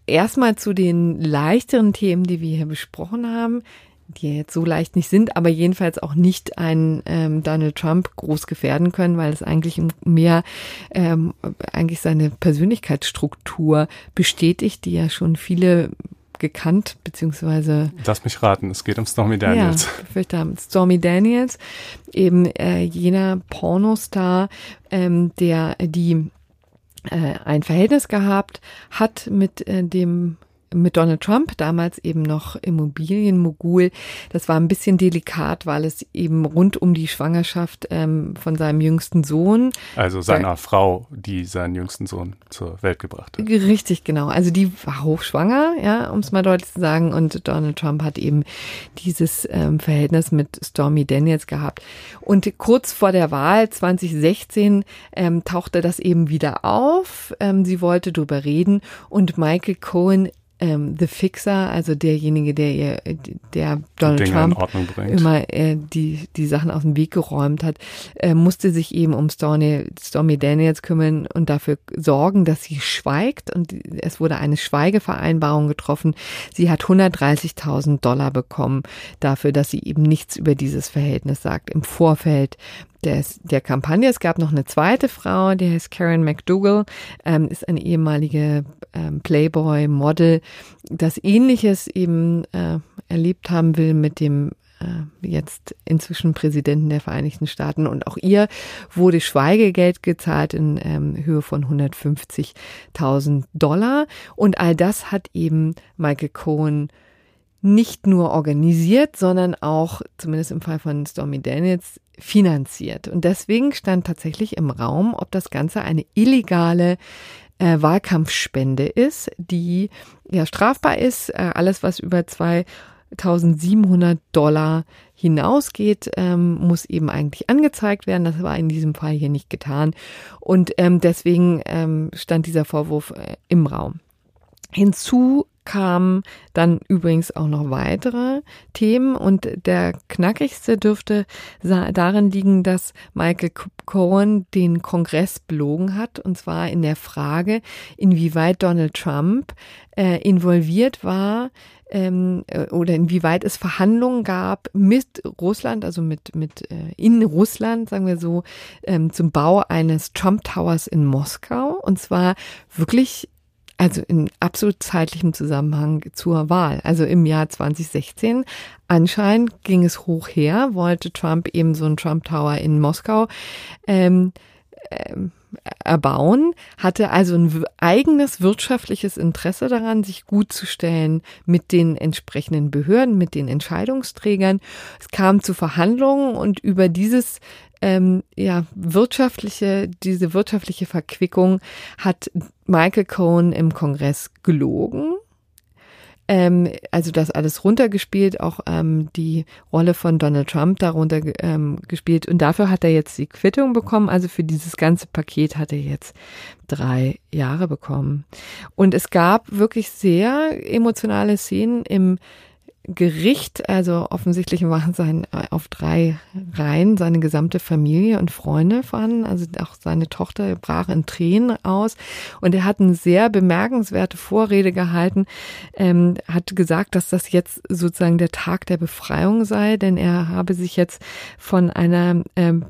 erstmal zu den leichteren Themen, die wir hier besprochen haben, die jetzt so leicht nicht sind, aber jedenfalls auch nicht einen ähm, Donald Trump groß gefährden können, weil es eigentlich mehr ähm, eigentlich seine Persönlichkeitsstruktur bestätigt, die ja schon viele gekannt, beziehungsweise. Lass mich raten, es geht um Stormy Daniels. Ja, fürchte, Stormy Daniels, eben äh, jener Pornostar, ähm, der die ein Verhältnis gehabt hat mit äh, dem mit Donald Trump, damals eben noch Immobilienmogul. Das war ein bisschen delikat, weil es eben rund um die Schwangerschaft ähm, von seinem jüngsten Sohn. Also seiner da, Frau, die seinen jüngsten Sohn zur Welt gebracht hat. Richtig, genau. Also die war hochschwanger, ja, um es mal deutlich zu sagen. Und Donald Trump hat eben dieses ähm, Verhältnis mit Stormy Daniels gehabt. Und kurz vor der Wahl 2016 ähm, tauchte das eben wieder auf. Ähm, sie wollte drüber reden und Michael Cohen ähm, The Fixer, also derjenige, der ihr, der Donald Dinge Trump immer äh, die die Sachen aus dem Weg geräumt hat, äh, musste sich eben um Stormy, Stormy Daniels kümmern und dafür sorgen, dass sie schweigt. Und es wurde eine Schweigevereinbarung getroffen. Sie hat 130.000 Dollar bekommen dafür, dass sie eben nichts über dieses Verhältnis sagt im Vorfeld des, der Kampagne. Es gab noch eine zweite Frau, die heißt Karen McDougall, ähm, ist eine ehemalige ähm, Playboy-Model, das ähnliches eben äh, erlebt haben will mit dem äh, jetzt inzwischen Präsidenten der Vereinigten Staaten. Und auch ihr wurde Schweigegeld gezahlt in ähm, Höhe von 150.000 Dollar. Und all das hat eben Michael Cohen nicht nur organisiert, sondern auch, zumindest im Fall von Stormy Daniels, finanziert. Und deswegen stand tatsächlich im Raum, ob das Ganze eine illegale äh, Wahlkampfspende ist, die ja strafbar ist. Äh, alles, was über 2700 Dollar hinausgeht, ähm, muss eben eigentlich angezeigt werden. Das war in diesem Fall hier nicht getan. Und ähm, deswegen ähm, stand dieser Vorwurf äh, im Raum. Hinzu kamen dann übrigens auch noch weitere Themen und der knackigste dürfte darin liegen, dass Michael Cohen den Kongress belogen hat und zwar in der Frage, inwieweit Donald Trump äh, involviert war ähm, äh, oder inwieweit es Verhandlungen gab mit Russland, also mit, mit äh, in Russland, sagen wir so, ähm, zum Bau eines Trump Towers in Moskau. Und zwar wirklich also in absolut zeitlichem Zusammenhang zur Wahl. Also im Jahr 2016. Anscheinend ging es hoch her, wollte Trump eben so einen Trump Tower in Moskau ähm, ähm, erbauen, hatte also ein eigenes wirtschaftliches Interesse daran, sich gut zu stellen mit den entsprechenden Behörden, mit den Entscheidungsträgern. Es kam zu Verhandlungen und über dieses ähm, ja, wirtschaftliche, diese wirtschaftliche Verquickung hat Michael Cohen im Kongress gelogen. Ähm, also das alles runtergespielt, auch ähm, die Rolle von Donald Trump darunter ähm, gespielt. Und dafür hat er jetzt die Quittung bekommen. Also für dieses ganze Paket hat er jetzt drei Jahre bekommen. Und es gab wirklich sehr emotionale Szenen im Gericht, also offensichtlich waren sein, äh, auf drei Reihen seine gesamte Familie und Freunde vorhanden. Also auch seine Tochter brach in Tränen aus. Und er hat eine sehr bemerkenswerte Vorrede gehalten, ähm, hat gesagt, dass das jetzt sozusagen der Tag der Befreiung sei, denn er habe sich jetzt von einer ähm,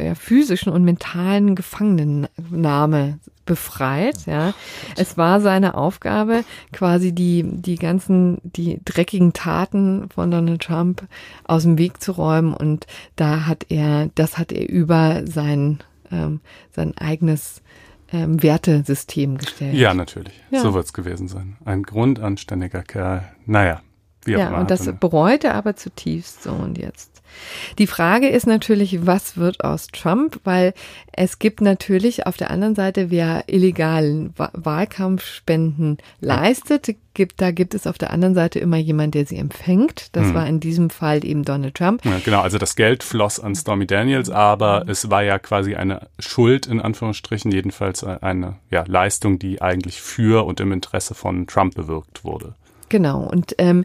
ja, physischen und mentalen Gefangenennahme befreit. Ja, es war seine Aufgabe, quasi die die ganzen die dreckigen Taten von Donald Trump aus dem Weg zu räumen und da hat er, das hat er über sein ähm, sein eigenes ähm, Wertesystem gestellt. Ja, natürlich. Ja. So wird's gewesen sein. Ein grundanständiger Kerl. Naja, wie auch ja, immer. Und das bereut er aber zutiefst so und jetzt die Frage ist natürlich, was wird aus Trump? Weil es gibt natürlich auf der anderen Seite, wer illegalen Wahlkampfspenden leistet, gibt, da gibt es auf der anderen Seite immer jemand, der sie empfängt. Das hm. war in diesem Fall eben Donald Trump. Ja, genau, also das Geld floss an Stormy Daniels, aber es war ja quasi eine Schuld in Anführungsstrichen, jedenfalls eine ja, Leistung, die eigentlich für und im Interesse von Trump bewirkt wurde. Genau, und ähm,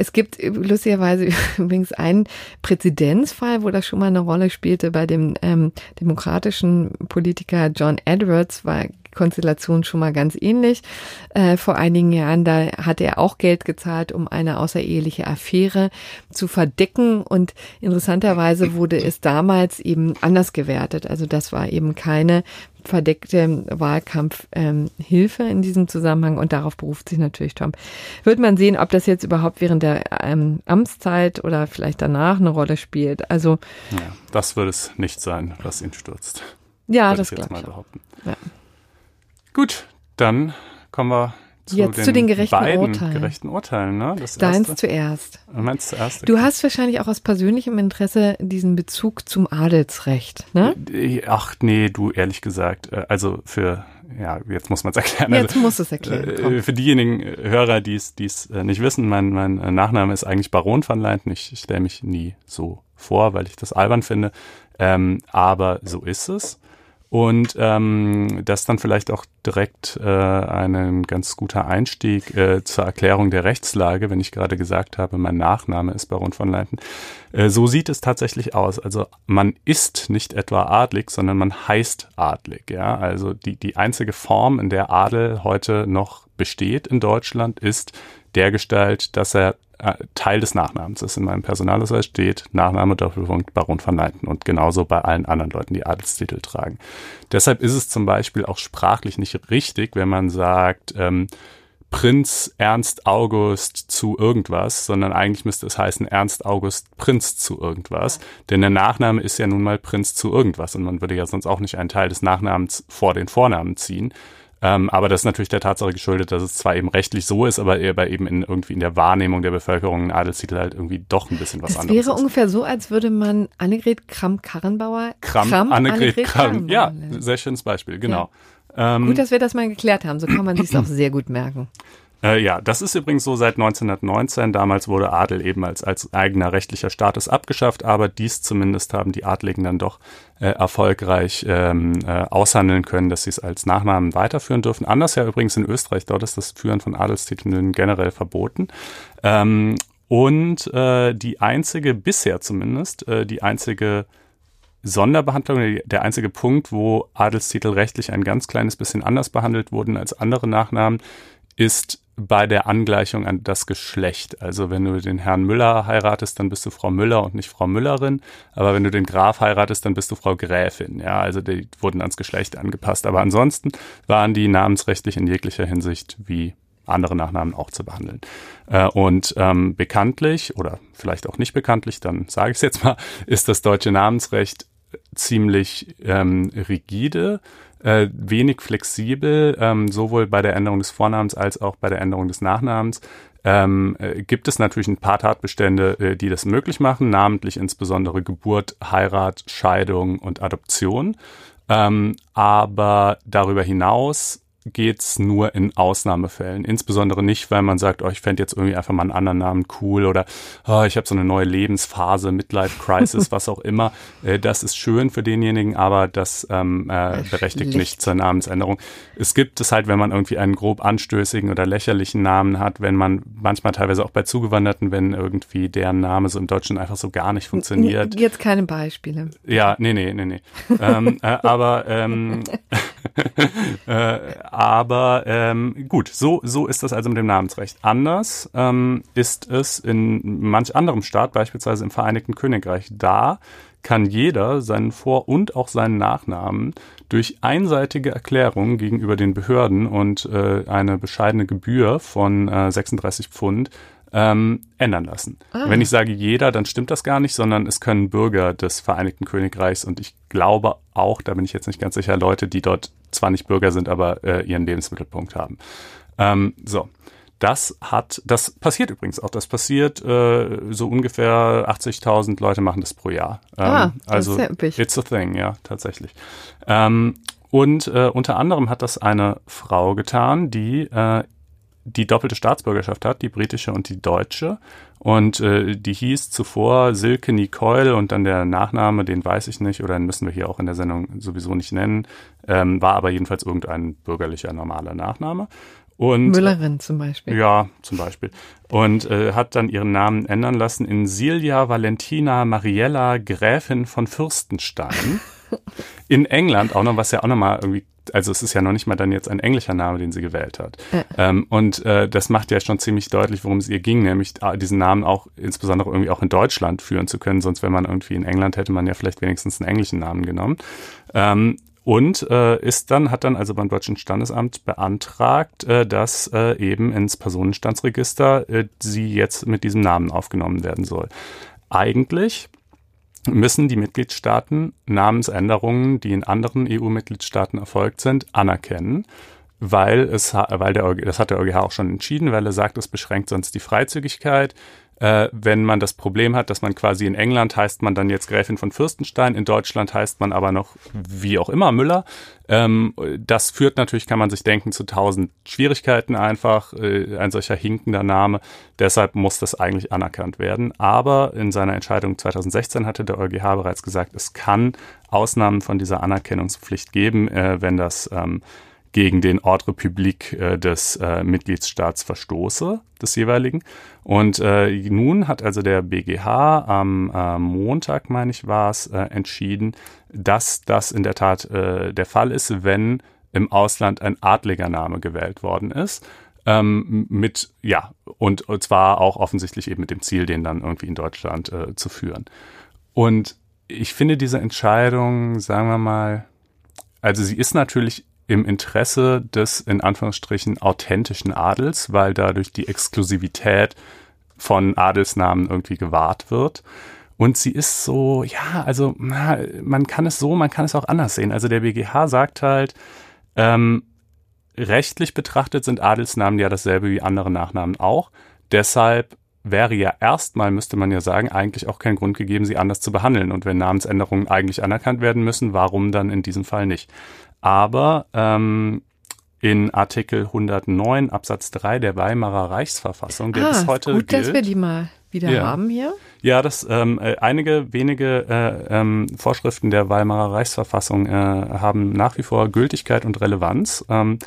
es gibt lustigerweise übrigens einen Präzedenzfall, wo das schon mal eine Rolle spielte bei dem ähm, demokratischen Politiker John Edwards, war Konstellation schon mal ganz ähnlich. Äh, vor einigen Jahren, da hat er auch Geld gezahlt, um eine außereheliche Affäre zu verdecken. Und interessanterweise wurde es damals eben anders gewertet. Also das war eben keine verdeckte Wahlkampfhilfe ähm, in diesem Zusammenhang und darauf beruft sich natürlich Trump. Wird man sehen, ob das jetzt überhaupt während der ähm, Amtszeit oder vielleicht danach eine Rolle spielt. Also ja, das wird es nicht sein, was ihn stürzt. Ja, das glaube ich. Ja. Gut, dann kommen wir zu Jetzt den, zu den gerechten beiden Urteilen. gerechten Urteilen. Ne? Das Deins erste. zuerst. Meins zuerst. Du hast wahrscheinlich auch aus persönlichem Interesse diesen Bezug zum Adelsrecht, ne? Äh, ach nee, du ehrlich gesagt. Äh, also für, ja, jetzt muss man es erklären. Jetzt also, muss es erklären. Äh, komm. Für diejenigen Hörer, die es nicht wissen, mein, mein Nachname ist eigentlich Baron van Leinten. Ich stelle mich nie so vor, weil ich das albern finde. Ähm, aber so ist es. Und ähm, das dann vielleicht auch direkt äh, ein ganz guter Einstieg äh, zur Erklärung der Rechtslage, wenn ich gerade gesagt habe, mein Nachname ist Baron von Leinten. Äh, so sieht es tatsächlich aus. Also man ist nicht etwa adlig, sondern man heißt adlig. Ja, also die die einzige Form, in der Adel heute noch besteht in Deutschland, ist der Gestalt, dass er äh, Teil des Nachnamens ist. In meinem Personalausweis steht Nachname Doppelpunkt Baron van Leyden und genauso bei allen anderen Leuten, die Adelstitel tragen. Deshalb ist es zum Beispiel auch sprachlich nicht richtig, wenn man sagt, ähm, Prinz Ernst August zu irgendwas, sondern eigentlich müsste es heißen Ernst August Prinz zu irgendwas. Denn der Nachname ist ja nun mal Prinz zu irgendwas und man würde ja sonst auch nicht einen Teil des Nachnamens vor den Vornamen ziehen. Ähm, aber das ist natürlich der Tatsache geschuldet, dass es zwar eben rechtlich so ist, aber eben in, irgendwie in der Wahrnehmung der Bevölkerung ein Adelstitel halt irgendwie doch ein bisschen was das anderes Es wäre ist. ungefähr so, als würde man Annegret Kramp-Karrenbauer Kramp, Kramp Annegret, Annegret Kramp, ja, sehr schönes Beispiel, genau. Ja. Ähm, gut, dass wir das mal geklärt haben, so kann man sich auch sehr gut merken. Äh, ja, das ist übrigens so seit 1919. Damals wurde Adel eben als, als eigener rechtlicher Status abgeschafft, aber dies zumindest haben die Adligen dann doch äh, erfolgreich ähm, äh, aushandeln können, dass sie es als Nachnamen weiterführen dürfen. Anders ja übrigens in Österreich, dort ist das Führen von Adelstiteln generell verboten. Ähm, und äh, die einzige, bisher zumindest, äh, die einzige Sonderbehandlung, der einzige Punkt, wo Adelstitel rechtlich ein ganz kleines bisschen anders behandelt wurden als andere Nachnamen, ist bei der Angleichung an das Geschlecht. Also wenn du den Herrn Müller heiratest, dann bist du Frau Müller und nicht Frau Müllerin. Aber wenn du den Graf heiratest, dann bist du Frau Gräfin. Ja, also die wurden ans Geschlecht angepasst. Aber ansonsten waren die namensrechtlich in jeglicher Hinsicht wie andere Nachnamen auch zu behandeln. Äh, und ähm, bekanntlich oder vielleicht auch nicht bekanntlich, dann sage ich es jetzt mal, ist das deutsche Namensrecht ziemlich ähm, rigide äh, wenig flexibel, ähm, sowohl bei der Änderung des Vornamens als auch bei der Änderung des Nachnamens. Ähm, äh, gibt es natürlich ein paar Tatbestände, äh, die das möglich machen, namentlich insbesondere Geburt, Heirat, Scheidung und Adoption. Ähm, aber darüber hinaus geht's nur in Ausnahmefällen. Insbesondere nicht, weil man sagt, oh, ich fände jetzt irgendwie einfach mal einen anderen Namen cool oder oh, ich habe so eine neue Lebensphase, Midlife Crisis, was auch immer. Äh, das ist schön für denjenigen, aber das ähm, äh, berechtigt nicht zur Namensänderung. Es gibt es halt, wenn man irgendwie einen grob anstößigen oder lächerlichen Namen hat, wenn man manchmal teilweise auch bei Zugewanderten, wenn irgendwie deren Name so im Deutschen einfach so gar nicht funktioniert. Jetzt keine Beispiele. Ja, nee, nee, nee, nee. ähm, äh, aber ähm, äh, aber ähm, gut, so, so ist das also mit dem Namensrecht. Anders ähm, ist es in manch anderem Staat, beispielsweise im Vereinigten Königreich. Da kann jeder seinen Vor- und auch seinen Nachnamen durch einseitige Erklärung gegenüber den Behörden und äh, eine bescheidene Gebühr von äh, 36 Pfund ähm, ändern lassen. Ah. Wenn ich sage jeder, dann stimmt das gar nicht, sondern es können Bürger des Vereinigten Königreichs und ich glaube auch, da bin ich jetzt nicht ganz sicher, Leute, die dort zwar nicht Bürger sind, aber äh, ihren Lebensmittelpunkt haben. Ähm, so. Das hat, das passiert übrigens auch. Das passiert äh, so ungefähr 80.000 Leute machen das pro Jahr. Ähm, ah, das also ist üppig. it's a thing, ja, tatsächlich. Ähm, und äh, unter anderem hat das eine Frau getan, die äh, die doppelte Staatsbürgerschaft hat, die britische und die deutsche. Und äh, die hieß zuvor Silke Nicole und dann der Nachname, den weiß ich nicht oder den müssen wir hier auch in der Sendung sowieso nicht nennen, ähm, war aber jedenfalls irgendein bürgerlicher normaler Nachname. Und, Müllerin zum Beispiel. Ja, zum Beispiel. Und äh, hat dann ihren Namen ändern lassen in Silja Valentina Mariella Gräfin von Fürstenstein. in England auch noch, was ja auch nochmal irgendwie also es ist ja noch nicht mal dann jetzt ein englischer Name, den sie gewählt hat. Ja. Ähm, und äh, das macht ja schon ziemlich deutlich, worum es ihr ging, nämlich äh, diesen Namen auch insbesondere irgendwie auch in Deutschland führen zu können. Sonst, wenn man irgendwie in England hätte man ja vielleicht wenigstens einen englischen Namen genommen. Ähm, und äh, ist dann, hat dann also beim Deutschen Standesamt beantragt, äh, dass äh, eben ins Personenstandsregister äh, sie jetzt mit diesem Namen aufgenommen werden soll. Eigentlich müssen die Mitgliedstaaten Namensänderungen, die in anderen EU-Mitgliedstaaten erfolgt sind, anerkennen, weil es, weil der, das hat der EuGH auch schon entschieden, weil er sagt, es beschränkt sonst die Freizügigkeit äh, wenn man das Problem hat, dass man quasi in England heißt man dann jetzt Gräfin von Fürstenstein, in Deutschland heißt man aber noch wie auch immer Müller. Ähm, das führt natürlich, kann man sich denken, zu tausend Schwierigkeiten einfach, äh, ein solcher hinkender Name. Deshalb muss das eigentlich anerkannt werden. Aber in seiner Entscheidung 2016 hatte der EuGH bereits gesagt, es kann Ausnahmen von dieser Anerkennungspflicht geben, äh, wenn das ähm, gegen den Ordre Public äh, des äh, Mitgliedsstaats verstoße, des jeweiligen. Und äh, nun hat also der BGH am äh, Montag, meine ich, war es, äh, entschieden, dass das in der Tat äh, der Fall ist, wenn im Ausland ein adliger Name gewählt worden ist. Ähm, mit, ja, und, und zwar auch offensichtlich eben mit dem Ziel, den dann irgendwie in Deutschland äh, zu führen. Und ich finde diese Entscheidung, sagen wir mal, also sie ist natürlich im Interesse des in Anführungsstrichen authentischen Adels, weil dadurch die Exklusivität von Adelsnamen irgendwie gewahrt wird. Und sie ist so, ja, also na, man kann es so, man kann es auch anders sehen. Also der BGH sagt halt, ähm, rechtlich betrachtet sind Adelsnamen ja dasselbe wie andere Nachnamen auch. Deshalb wäre ja erstmal, müsste man ja sagen, eigentlich auch kein Grund gegeben, sie anders zu behandeln. Und wenn Namensänderungen eigentlich anerkannt werden müssen, warum dann in diesem Fall nicht? Aber ähm, in Artikel 109 Absatz 3 der Weimarer Reichsverfassung, der ah, bis heute gut, gilt. dass wir die mal wieder ja. haben hier. Ja, das ähm, äh, einige wenige äh, ähm, Vorschriften der Weimarer Reichsverfassung äh, haben nach wie vor Gültigkeit und Relevanz. Ähm, äh,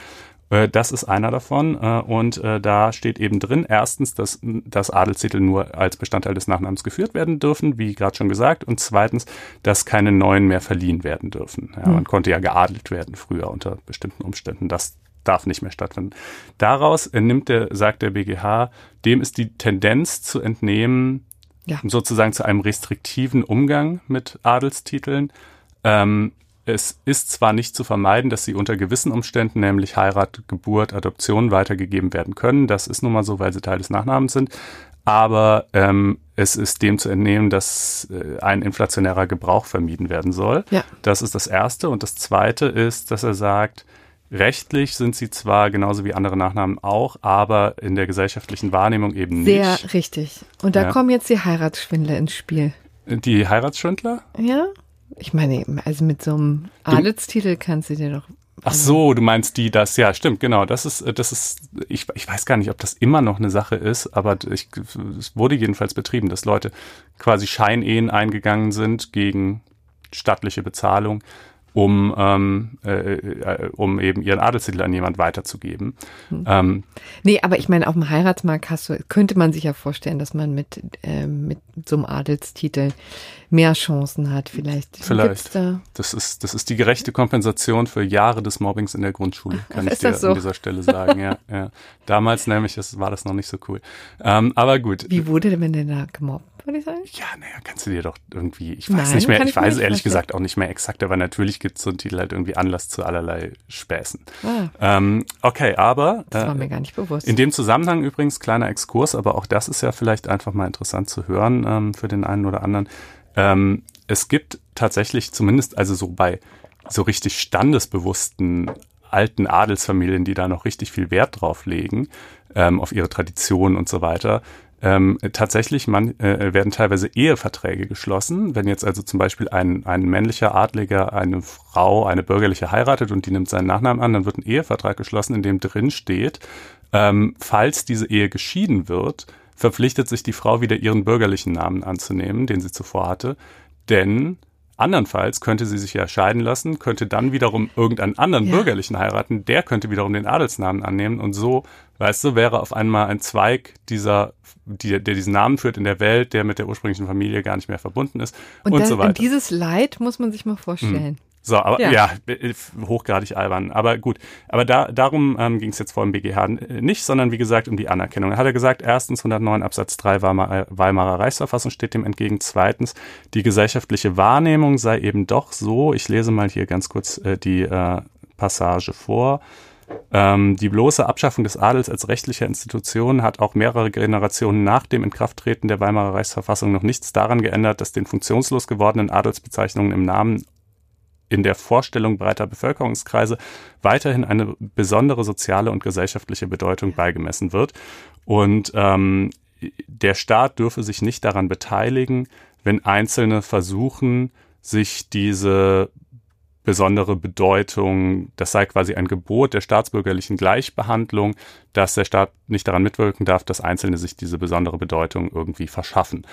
das ist einer davon. Äh, und äh, da steht eben drin, erstens, dass, dass Adelstitel nur als Bestandteil des Nachnamens geführt werden dürfen, wie gerade schon gesagt. Und zweitens, dass keine neuen mehr verliehen werden dürfen. Ja, mhm. Man konnte ja geadelt werden früher unter bestimmten Umständen. Das darf nicht mehr stattfinden. Daraus nimmt der, sagt der BGH, dem ist die Tendenz zu entnehmen, ja. sozusagen zu einem restriktiven Umgang mit Adelstiteln. Ähm, es ist zwar nicht zu vermeiden, dass sie unter gewissen Umständen, nämlich Heirat, Geburt, Adoption, weitergegeben werden können. Das ist nun mal so, weil sie Teil des Nachnamens sind. Aber ähm, es ist dem zu entnehmen, dass äh, ein inflationärer Gebrauch vermieden werden soll. Ja. Das ist das Erste. Und das Zweite ist, dass er sagt, rechtlich sind sie zwar genauso wie andere Nachnamen auch, aber in der gesellschaftlichen Wahrnehmung eben Sehr nicht. Sehr richtig. Und da ja. kommen jetzt die Heiratsschwindler ins Spiel. Die Heiratsschwindler? Ja. Ich meine, also mit so einem Adelstitel kannst du dir doch. Ach so, du meinst die das, ja, stimmt, genau. Das ist, das ist, ich, ich weiß gar nicht, ob das immer noch eine Sache ist, aber ich, es wurde jedenfalls betrieben, dass Leute quasi Scheinehen eingegangen sind gegen stattliche Bezahlung um, ähm, äh, äh, um eben ihren Adelstitel an jemand weiterzugeben. Hm. Ähm, nee, aber ich meine, auf dem Heiratsmarkt hast du, könnte man sich ja vorstellen, dass man mit, äh, mit so einem Adelstitel mehr Chancen hat vielleicht. Vielleicht. Da? Das ist, das ist die gerechte Kompensation für Jahre des Mobbings in der Grundschule, kann Ach, ich dir so? an dieser Stelle sagen. ja, ja. Damals nämlich das, war das noch nicht so cool. Ähm, aber gut. Wie wurde denn denn da gemobbt? würde ich sagen? Ja, naja, kannst du dir doch irgendwie, ich weiß Nein, nicht mehr, ich, ich weiß ehrlich verstehen. gesagt auch nicht mehr exakt, aber natürlich gibt es so einen Titel halt irgendwie Anlass zu allerlei Späßen. Ah. Ähm, okay, aber. Das war äh, mir gar nicht bewusst. In dem Zusammenhang übrigens, kleiner Exkurs, aber auch das ist ja vielleicht einfach mal interessant zu hören ähm, für den einen oder anderen. Ähm, es gibt tatsächlich zumindest, also so bei so richtig standesbewussten alten Adelsfamilien, die da noch richtig viel Wert drauf legen, ähm, auf ihre Tradition und so weiter, ähm, tatsächlich man, äh, werden teilweise Eheverträge geschlossen. Wenn jetzt also zum Beispiel ein, ein männlicher Adliger eine Frau, eine bürgerliche heiratet und die nimmt seinen Nachnamen an, dann wird ein Ehevertrag geschlossen, in dem drin steht, ähm, falls diese Ehe geschieden wird, verpflichtet sich die Frau wieder ihren bürgerlichen Namen anzunehmen, den sie zuvor hatte. Denn Andernfalls könnte sie sich ja scheiden lassen, könnte dann wiederum irgendeinen anderen ja. Bürgerlichen heiraten, der könnte wiederum den Adelsnamen annehmen und so, weißt du, wäre auf einmal ein Zweig dieser, die, der diesen Namen führt in der Welt, der mit der ursprünglichen Familie gar nicht mehr verbunden ist und, und dann, so weiter. Und dieses Leid muss man sich mal vorstellen. Hm. So, aber ja, ja hochgradig albern. Aber gut, aber da, darum ähm, ging es jetzt vor dem BGH nicht, sondern wie gesagt um die Anerkennung. Da hat er gesagt, erstens 109 Absatz 3 Weimarer, Weimarer Reichsverfassung steht dem entgegen. Zweitens, die gesellschaftliche Wahrnehmung sei eben doch so, ich lese mal hier ganz kurz äh, die äh, Passage vor. Ähm, die bloße Abschaffung des Adels als rechtlicher Institution hat auch mehrere Generationen nach dem Inkrafttreten der Weimarer Reichsverfassung noch nichts daran geändert, dass den funktionslos gewordenen Adelsbezeichnungen im Namen in der Vorstellung breiter Bevölkerungskreise weiterhin eine besondere soziale und gesellschaftliche Bedeutung beigemessen wird. Und ähm, der Staat dürfe sich nicht daran beteiligen, wenn Einzelne versuchen, sich diese besondere Bedeutung, das sei quasi ein Gebot der staatsbürgerlichen Gleichbehandlung, dass der Staat nicht daran mitwirken darf, dass Einzelne sich diese besondere Bedeutung irgendwie verschaffen.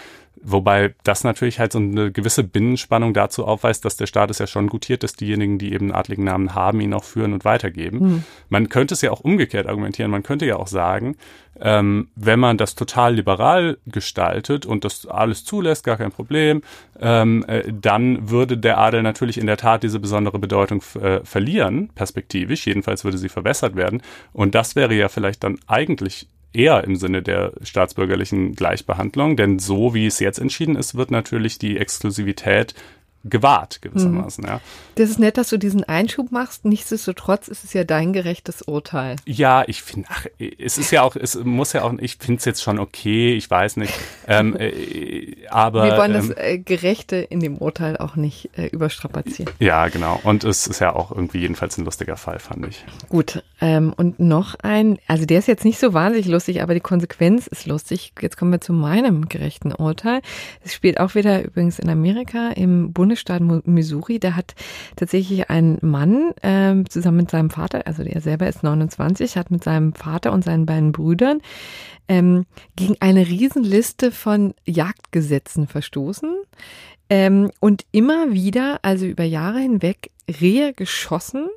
Wobei das natürlich halt so eine gewisse Binnenspannung dazu aufweist, dass der Staat es ja schon gutiert, dass diejenigen, die eben adligen Namen haben, ihn auch führen und weitergeben. Mhm. Man könnte es ja auch umgekehrt argumentieren. Man könnte ja auch sagen, ähm, wenn man das total liberal gestaltet und das alles zulässt, gar kein Problem, ähm, äh, dann würde der Adel natürlich in der Tat diese besondere Bedeutung äh, verlieren, perspektivisch. Jedenfalls würde sie verbessert werden. Und das wäre ja vielleicht dann eigentlich eher im Sinne der staatsbürgerlichen Gleichbehandlung, denn so wie es jetzt entschieden ist, wird natürlich die Exklusivität gewahrt gewissermaßen. Mhm. Ja. Das ist nett, dass du diesen Einschub machst. Nichtsdestotrotz ist es ja dein gerechtes Urteil. Ja, ich finde, ach, es ist ja auch, es muss ja auch, ich finde es jetzt schon okay, ich weiß nicht. ähm, äh, aber wir wollen ähm, das äh, Gerechte in dem Urteil auch nicht äh, überstrapazieren. Ja, genau. Und es ist ja auch irgendwie jedenfalls ein lustiger Fall, fand ich. Gut. Ähm, und noch ein, also der ist jetzt nicht so wahnsinnig lustig, aber die Konsequenz ist lustig. Jetzt kommen wir zu meinem gerechten Urteil. Es spielt auch wieder übrigens in Amerika im Bund Bundesstaat Missouri, da hat tatsächlich ein Mann äh, zusammen mit seinem Vater, also er selber ist 29, hat mit seinem Vater und seinen beiden Brüdern ähm, gegen eine Riesenliste von Jagdgesetzen verstoßen ähm, und immer wieder, also über Jahre hinweg, Rehe geschossen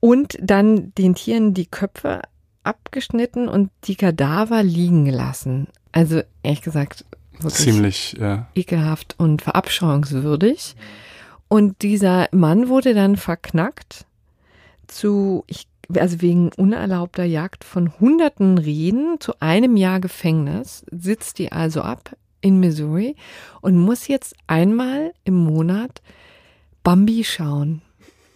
und dann den Tieren die Köpfe abgeschnitten und die Kadaver liegen gelassen. Also ehrlich gesagt, ziemlich ja. ekelhaft und verabscheuungswürdig. Und dieser Mann wurde dann verknackt zu, ich, also wegen unerlaubter Jagd von hunderten Rehen zu einem Jahr Gefängnis, sitzt die also ab in Missouri und muss jetzt einmal im Monat Bambi schauen.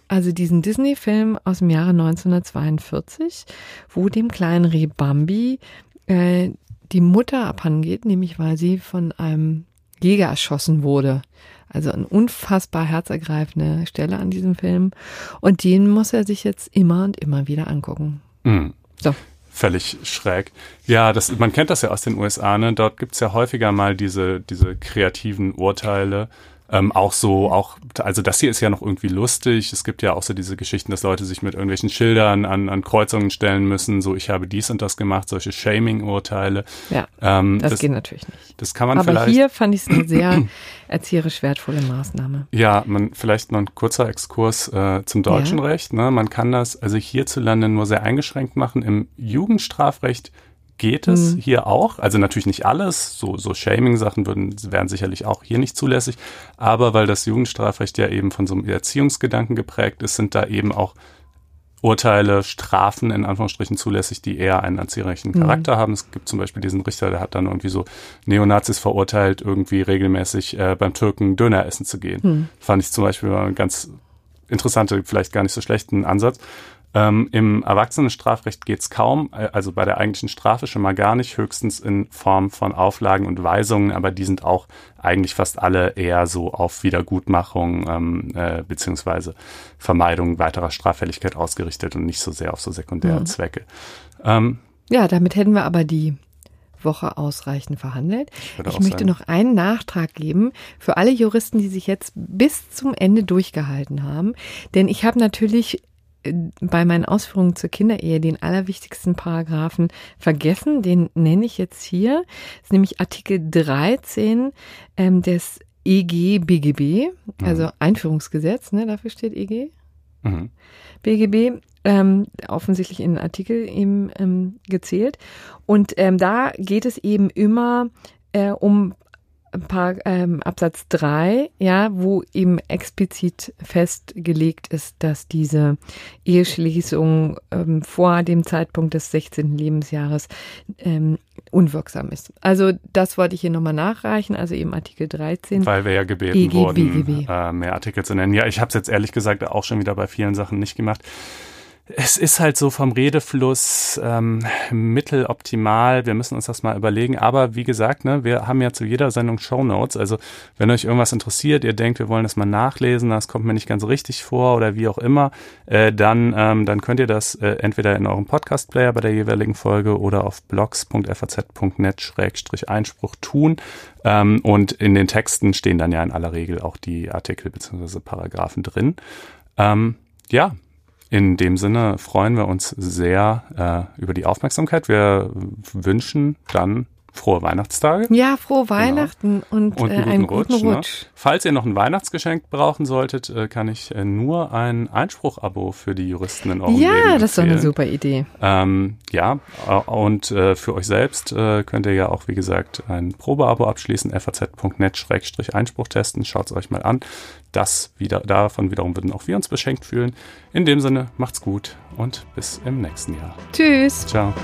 Also diesen Disney-Film aus dem Jahre 1942, wo dem kleinen Reh Bambi äh, die Mutter abhangeht, nämlich weil sie von einem Jäger erschossen wurde. Also eine unfassbar herzergreifende Stelle an diesem Film. Und den muss er sich jetzt immer und immer wieder angucken. Mhm. So. Völlig schräg. Ja, das, man kennt das ja aus den USA, ne? Dort gibt's ja häufiger mal diese, diese kreativen Urteile ähm, auch so, auch, also das hier ist ja noch irgendwie lustig. Es gibt ja auch so diese Geschichten, dass Leute sich mit irgendwelchen Schildern an, an Kreuzungen stellen müssen, so ich habe dies und das gemacht, solche Shaming-Urteile. Ja, ähm, das, das, geht natürlich nicht. Das kann man Aber vielleicht. Aber hier fand ich es eine sehr erzieherisch wertvolle Maßnahme. Ja, man, vielleicht noch ein kurzer Exkurs äh, zum deutschen ja. Recht. Ne? Man kann das also hierzulande nur sehr eingeschränkt machen. Im Jugendstrafrecht geht es mhm. hier auch. Also natürlich nicht alles. So, so Shaming-Sachen würden, wären sicherlich auch hier nicht zulässig. Aber weil das Jugendstrafrecht ja eben von so einem Erziehungsgedanken geprägt ist, sind da eben auch Urteile, Strafen in Anführungsstrichen zulässig, die eher einen erzieherischen mhm. Charakter mhm. haben. Es gibt zum Beispiel diesen Richter, der hat dann irgendwie so Neonazis verurteilt, irgendwie regelmäßig äh, beim Türken Döner essen zu gehen. Mhm. Fand ich zum Beispiel mal einen ganz interessante, vielleicht gar nicht so schlechten Ansatz. Ähm, Im Erwachsenenstrafrecht geht's kaum, äh, also bei der eigentlichen Strafe schon mal gar nicht, höchstens in Form von Auflagen und Weisungen, aber die sind auch eigentlich fast alle eher so auf Wiedergutmachung ähm, äh, beziehungsweise Vermeidung weiterer Straffälligkeit ausgerichtet und nicht so sehr auf so sekundäre mhm. Zwecke. Ähm, ja, damit hätten wir aber die Woche ausreichend verhandelt. Ich, ich möchte sein. noch einen Nachtrag geben für alle Juristen, die sich jetzt bis zum Ende durchgehalten haben. Denn ich habe natürlich bei meinen Ausführungen zur Kinderehe den allerwichtigsten Paragraphen vergessen. Den nenne ich jetzt hier. Das ist nämlich Artikel 13 ähm, des EG BGB, also mhm. Einführungsgesetz, ne, dafür steht EG. Mhm. BGB, ähm, offensichtlich in den Artikel eben ähm, gezählt. Und ähm, da geht es eben immer äh, um Park, ähm, Absatz 3, ja, wo eben explizit festgelegt ist, dass diese Eheschließung ähm, vor dem Zeitpunkt des 16. Lebensjahres ähm, unwirksam ist. Also das wollte ich hier nochmal nachreichen, also eben Artikel 13. Weil wir ja gebeten EG, wurden, äh, mehr Artikel zu nennen. Ja, ich habe es jetzt ehrlich gesagt auch schon wieder bei vielen Sachen nicht gemacht es ist halt so vom Redefluss ähm, mitteloptimal. Wir müssen uns das mal überlegen. Aber wie gesagt, ne, wir haben ja zu jeder Sendung Show Notes. Also wenn euch irgendwas interessiert, ihr denkt, wir wollen das mal nachlesen, das kommt mir nicht ganz richtig vor oder wie auch immer, äh, dann, ähm, dann könnt ihr das äh, entweder in eurem Podcast-Player bei der jeweiligen Folge oder auf blogs.faz.net-einspruch tun. Ähm, und in den Texten stehen dann ja in aller Regel auch die Artikel bzw. Paragraphen drin. Ähm, ja, in dem Sinne freuen wir uns sehr äh, über die Aufmerksamkeit. Wir wünschen dann frohe Weihnachtstage. Ja, frohe genau. Weihnachten genau. und, und, einen, äh, einen guten, guten Rutsch. Ne? Falls ihr noch ein Weihnachtsgeschenk brauchen solltet, äh, kann ich äh, nur ein Einspruch-Abo für die Juristen in eurem ja, Leben Ja, das ist doch eine super Idee. Ähm, ja, äh, und äh, für euch selbst könnt ihr ja auch, wie gesagt, ein Probeabo abschließen, faz.net-einspruch testen. Schaut es euch mal an. Das wieder, davon wiederum würden auch wir uns beschenkt fühlen. In dem Sinne, macht's gut und bis im nächsten Jahr. Tschüss. Ciao.